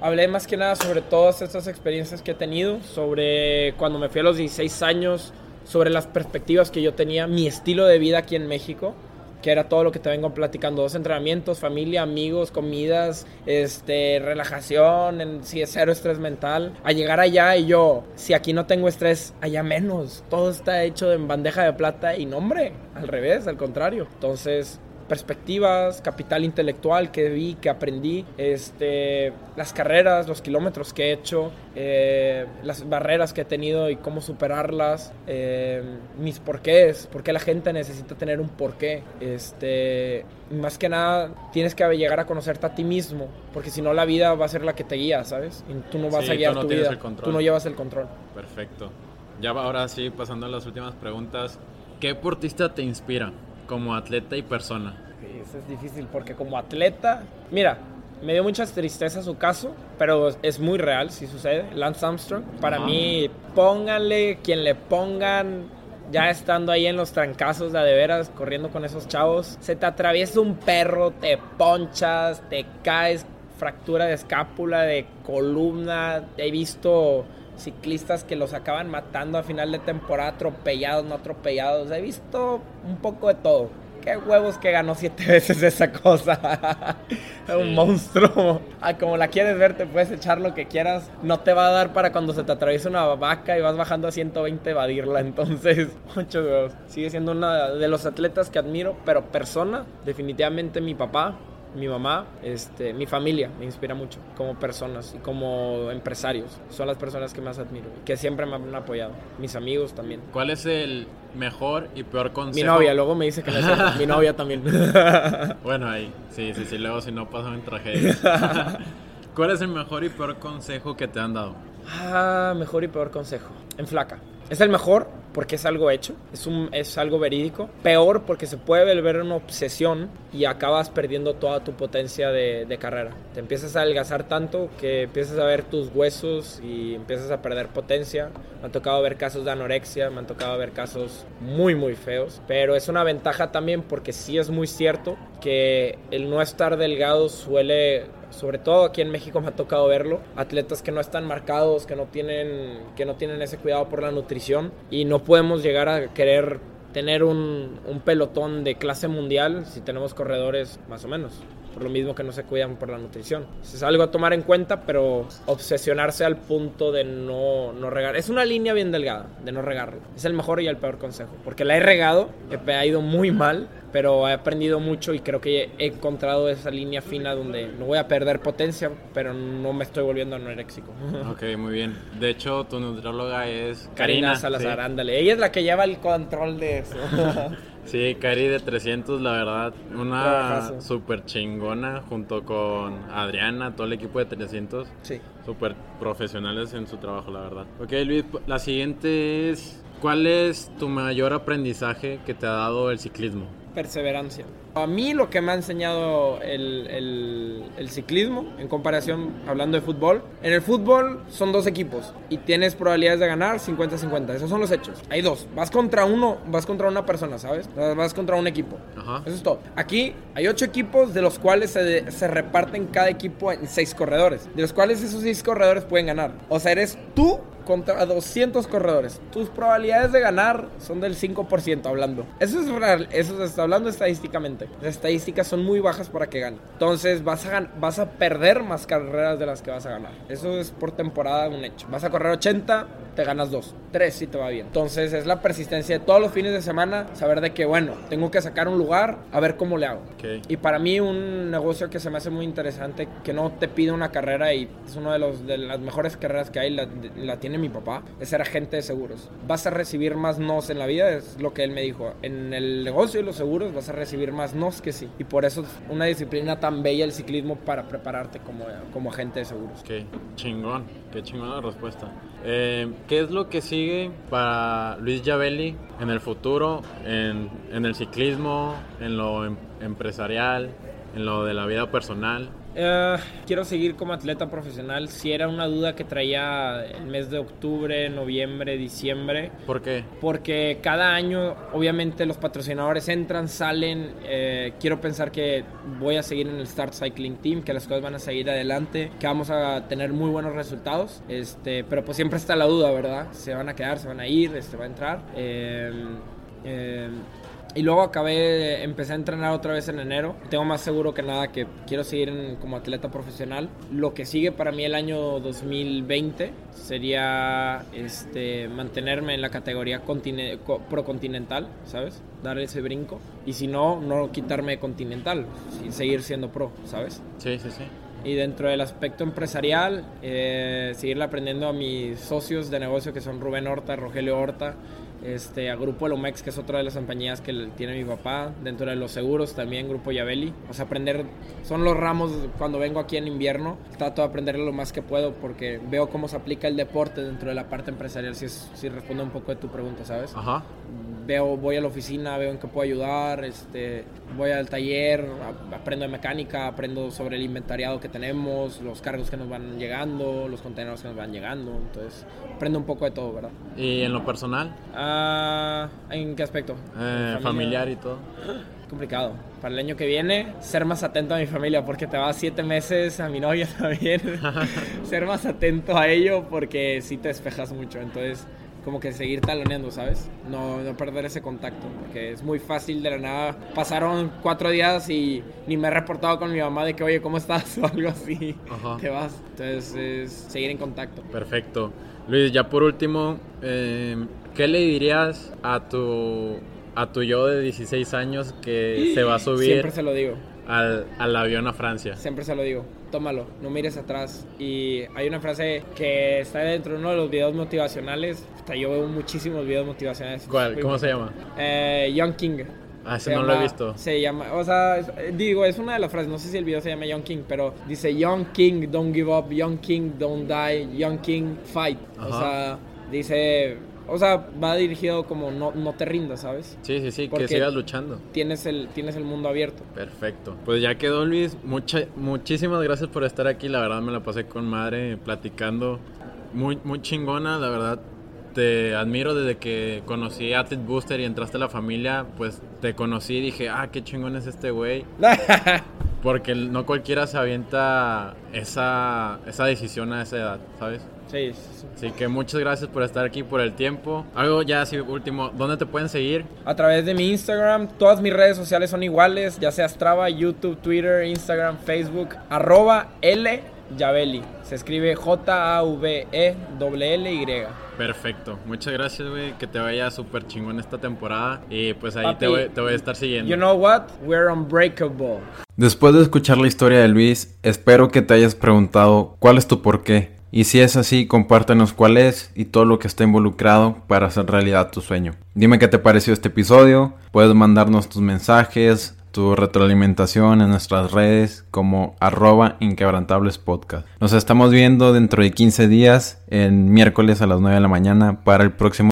S3: Hablé más que nada sobre todas estas experiencias que he tenido, sobre cuando me fui a los 16 años, sobre las perspectivas que yo tenía, mi estilo de vida aquí en México, que era todo lo que te vengo platicando, dos entrenamientos, familia, amigos, comidas, este, relajación, en, si es cero estrés mental, a llegar allá y yo, si aquí no tengo estrés, allá menos, todo está hecho en bandeja de plata y no hombre, al revés, al contrario. Entonces, perspectivas, capital intelectual que vi, que aprendí, este, las carreras, los kilómetros que he hecho, eh, las barreras que he tenido y cómo superarlas, eh, mis porqués, por qué la gente necesita tener un porqué. Este, más que nada, tienes que llegar a conocerte a ti mismo, porque si no la vida va a ser la que te guía, ¿sabes? Y tú no vas
S2: Sí,
S3: a guiar
S2: no
S3: tu vida, tú no llevas el control.
S2: Perfecto. Ya ahora sí, pasando a las últimas preguntas. ¿Qué deportista te inspira como atleta y persona?
S3: Sí, Eso es difícil porque como atleta, mira, me dio mucha tristeza su caso, pero es muy real, si sucede. Lance Armstrong, para mí, pónganle quien le pongan, ya estando ahí en los trancazos de de veras, corriendo con esos chavos, se te atraviesa un perro, te ponchas, te caes, fractura de escápula, de columna. He visto ciclistas que los acaban matando a final de temporada, atropellados, no atropellados. He visto un poco de todo. Qué huevos que ganó siete veces esa cosa. Un monstruo. Ah, como la quieres ver, te puedes echar lo que quieras. No te va a dar para cuando se te atraviesa una vaca y vas bajando a 120 evadirla. Entonces, muchos huevos. Sigue siendo una de los atletas que admiro, pero persona, definitivamente mi papá. Mi mamá, este, mi familia me inspira mucho como personas y como empresarios. Son las personas que más admiro y que siempre me han apoyado. Mis amigos también.
S2: ¿Cuál es el mejor y peor consejo?
S3: Mi novia, luego me dice que cierto. Mi novia también.
S2: Bueno, ahí. Sí, sí, sí. Luego si no pasan en tragedia. ¿Cuál es el mejor y peor consejo que te han dado?
S3: Ah, mejor y peor consejo. En flaca. Es el mejor porque es algo hecho, es, algo verídico. Peor porque se puede volver una obsesión y acabas perdiendo toda tu potencia de, de carrera. Te empiezas a adelgazar tanto que empiezas a ver tus huesos y empiezas a perder potencia. Me han tocado ver casos de anorexia, me han tocado ver casos muy, muy feos. Pero es una ventaja también porque sí es muy cierto que el no estar delgado suele sobre todo aquí en México me ha tocado verlo, atletas que no están marcados, que no tienen, que no tienen ese cuidado por la nutrición y no podemos llegar a querer tener un, un pelotón de clase mundial si tenemos corredores más o menos. Por lo mismo que no se cuidan por la nutrición. Es algo a tomar en cuenta, pero obsesionarse al punto de no, no regar. Es una línea bien delgada, de no regarlo. Es el mejor y el peor consejo. Porque la he regado, he ha ido muy mal, pero he aprendido mucho y creo que he encontrado esa línea fina donde no voy a perder potencia, pero no me estoy volviendo anoréxico.
S2: Ok, muy bien. De hecho, tu nutrióloga es
S3: Karina Salazar,
S2: sí.
S3: ándale. Ella es la que lleva el control de eso.
S2: Sí, Cari de 300, la verdad, una súper chingona junto con Adriana, todo el equipo de 300,
S3: sí.
S2: súper profesionales en su trabajo, la verdad. Ok, Luis, la siguiente es, ¿cuál es tu mayor aprendizaje que te ha dado el ciclismo?
S3: Perseverancia. A mí lo que me ha enseñado el, el- el ciclismo, en comparación, hablando de fútbol, en el fútbol son dos equipos y tienes probabilidades de ganar 50-50. Esos son los hechos. Hay dos. Vas contra uno, vas contra una persona, ¿sabes? Vas contra un equipo.
S2: Ajá.
S3: Eso es todo. Aquí hay ocho equipos, de los cuales se, se reparten cada equipo en seis corredores. De los cuales esos seis corredores pueden ganar. O sea, eres tú contra 200 corredores. Tus probabilidades de ganar son del 5% hablando. Eso es real, eso se está hablando estadísticamente. Las estadísticas son muy bajas para que gane. Entonces vas a, vas a perder más carreras de las que vas a ganar. Eso es por temporada un hecho. Vas a correr 80, te ganas 2. 3 si te va bien. Entonces es la persistencia de todos los fines de semana. Saber de que, bueno, tengo que sacar un lugar, a ver cómo le hago.
S2: Ok.
S3: Y para mí un negocio que se me hace muy interesante, que no te pide una carrera y es una de, los, de las mejores carreras que hay, la, la tiene mi papá, es ser agente de seguros. Vas a recibir más nos en la vida, es lo que él me dijo. En el negocio de los seguros vas a recibir más nos que sí. Y por eso es una disciplina tan bella el ciclismo para prepararte como, como agente de seguros.
S2: Ok, chingón, qué chingón la respuesta. Eh, ¿Qué es lo que sigue para Luis Javelli en el futuro, en, en el ciclismo, en lo em- empresarial, en lo de la vida personal?
S3: Eh, quiero seguir como atleta profesional. Si era una duda que traía el mes de octubre, noviembre, diciembre.
S2: ¿Por qué?
S3: Porque cada año, obviamente, los patrocinadores entran, salen. Eh, quiero pensar que voy a seguir en el Start Cycling Team, que las cosas van a seguir adelante, que vamos a tener muy buenos resultados. Este, pero pues siempre está la duda, ¿verdad? Se van a quedar, se van a ir, este va a entrar. Eh, eh, y luego acabé, empecé a entrenar otra vez en enero. Tengo más seguro que nada que quiero seguir en- como atleta profesional. Lo que sigue para mí el año 2020 sería este, mantenerme en la categoría contine- co- procontinental, ¿sabes? Dar ese brinco. Y si no, no quitarme de continental y seguir siendo pro, ¿sabes?
S2: Sí, sí, sí.
S3: Y dentro del aspecto empresarial, eh, seguirle aprendiendo a mis socios de negocio que son Rubén Horta, Rogelio Horta, este, a Grupo Elomex, que es otra de las compañías que tiene mi papá, dentro de los seguros también, Grupo Yabeli. O sea, aprender, son los ramos cuando vengo aquí en invierno, trato de aprender lo más que puedo porque veo cómo se aplica el deporte dentro de la parte empresarial, si, es, si responde un poco de tu pregunta, ¿sabes?
S2: Ajá.
S3: Veo, voy a la oficina, veo en qué puedo ayudar, este, voy al taller, aprendo de mecánica, aprendo sobre el inventariado que tenemos, los cargos que nos van llegando, los contenedores que nos van llegando, entonces aprendo un poco de todo, ¿verdad?
S2: ¿Y en lo personal?
S3: Ah, ¿En qué aspecto?
S2: Eh,
S3: Familia.
S2: familiar y todo.
S3: complicado. Para el año que viene, ser más atento a mi familia, porque te vas siete meses, a mi novia también. ser más atento a ello, porque sí te despejas mucho. Entonces, como que seguir taloneando, ¿sabes? No, no perder ese contacto, porque es muy fácil de la nada. Pasaron cuatro días y ni me he reportado con mi mamá de que, oye, ¿cómo estás? o algo así.
S2: Ajá.
S3: Te vas. Entonces, es seguir en contacto.
S2: Perfecto. Luis, ya por último, eh, ¿qué le dirías a tu, a tu yo de 16 años que se va a subir
S3: Siempre se lo digo.
S2: al, al avión a Francia?
S3: Siempre se lo digo, tómalo, no mires atrás. Y hay una frase que está dentro de uno de los videos motivacionales. Hasta yo veo muchísimos videos motivacionales.
S2: ¿Cuál? ¿Cómo se llama?
S3: Eh, Young King.
S2: Ah, ese
S3: Se
S2: no lo he visto.
S3: Se llama, o sea, digo, es una de las frases, no sé si el video se llama Young King, pero dice Young King, don't give up, Young King, don't die, Young King, fight. O sea, dice, o sea, va dirigido como no, no te rindas, ¿sabes?
S2: Sí, sí, sí, que sigas luchando.
S3: Tienes el, tienes el mundo abierto.
S2: Perfecto. Pues ya quedó Luis. Mucha, muchísimas gracias por estar aquí. La verdad me la pasé con madre platicando. Muy, muy chingona, la verdad. Te admiro desde que conocí a Athlete Booster y entraste a la familia. Pues te conocí y dije, ah, qué chingón es este güey. Porque no cualquiera se avienta esa, esa decisión a esa edad, ¿sabes?
S3: Sí, sí, sí.
S2: Así que muchas gracias por estar aquí, por el tiempo. Algo ya así último, ¿dónde te pueden seguir?
S3: A través de mi Instagram, todas mis redes sociales son iguales, ya sea Strava, YouTube, Twitter, Instagram, Facebook, arroba L Yabeli. Se escribe J-A-V-E-L-L-Y.
S2: Perfecto, muchas gracias, güey. Que te vaya súper chingón esta temporada. Y pues ahí
S3: Papi,
S2: te voy, te voy a estar siguiendo.
S3: You know what? We're unbreakable.
S1: Después de escuchar la historia de Luis, espero que te hayas preguntado cuál es tu porqué. Y si es así, compártenos cuál es y todo lo que está involucrado para hacer realidad tu sueño. Dime qué te pareció este episodio, puedes mandarnos tus mensajes, tu retroalimentación en nuestras redes como arroba inquebrantables podcast. Nos estamos viendo dentro de 15 días, en miércoles a las 9 de la mañana para el próximo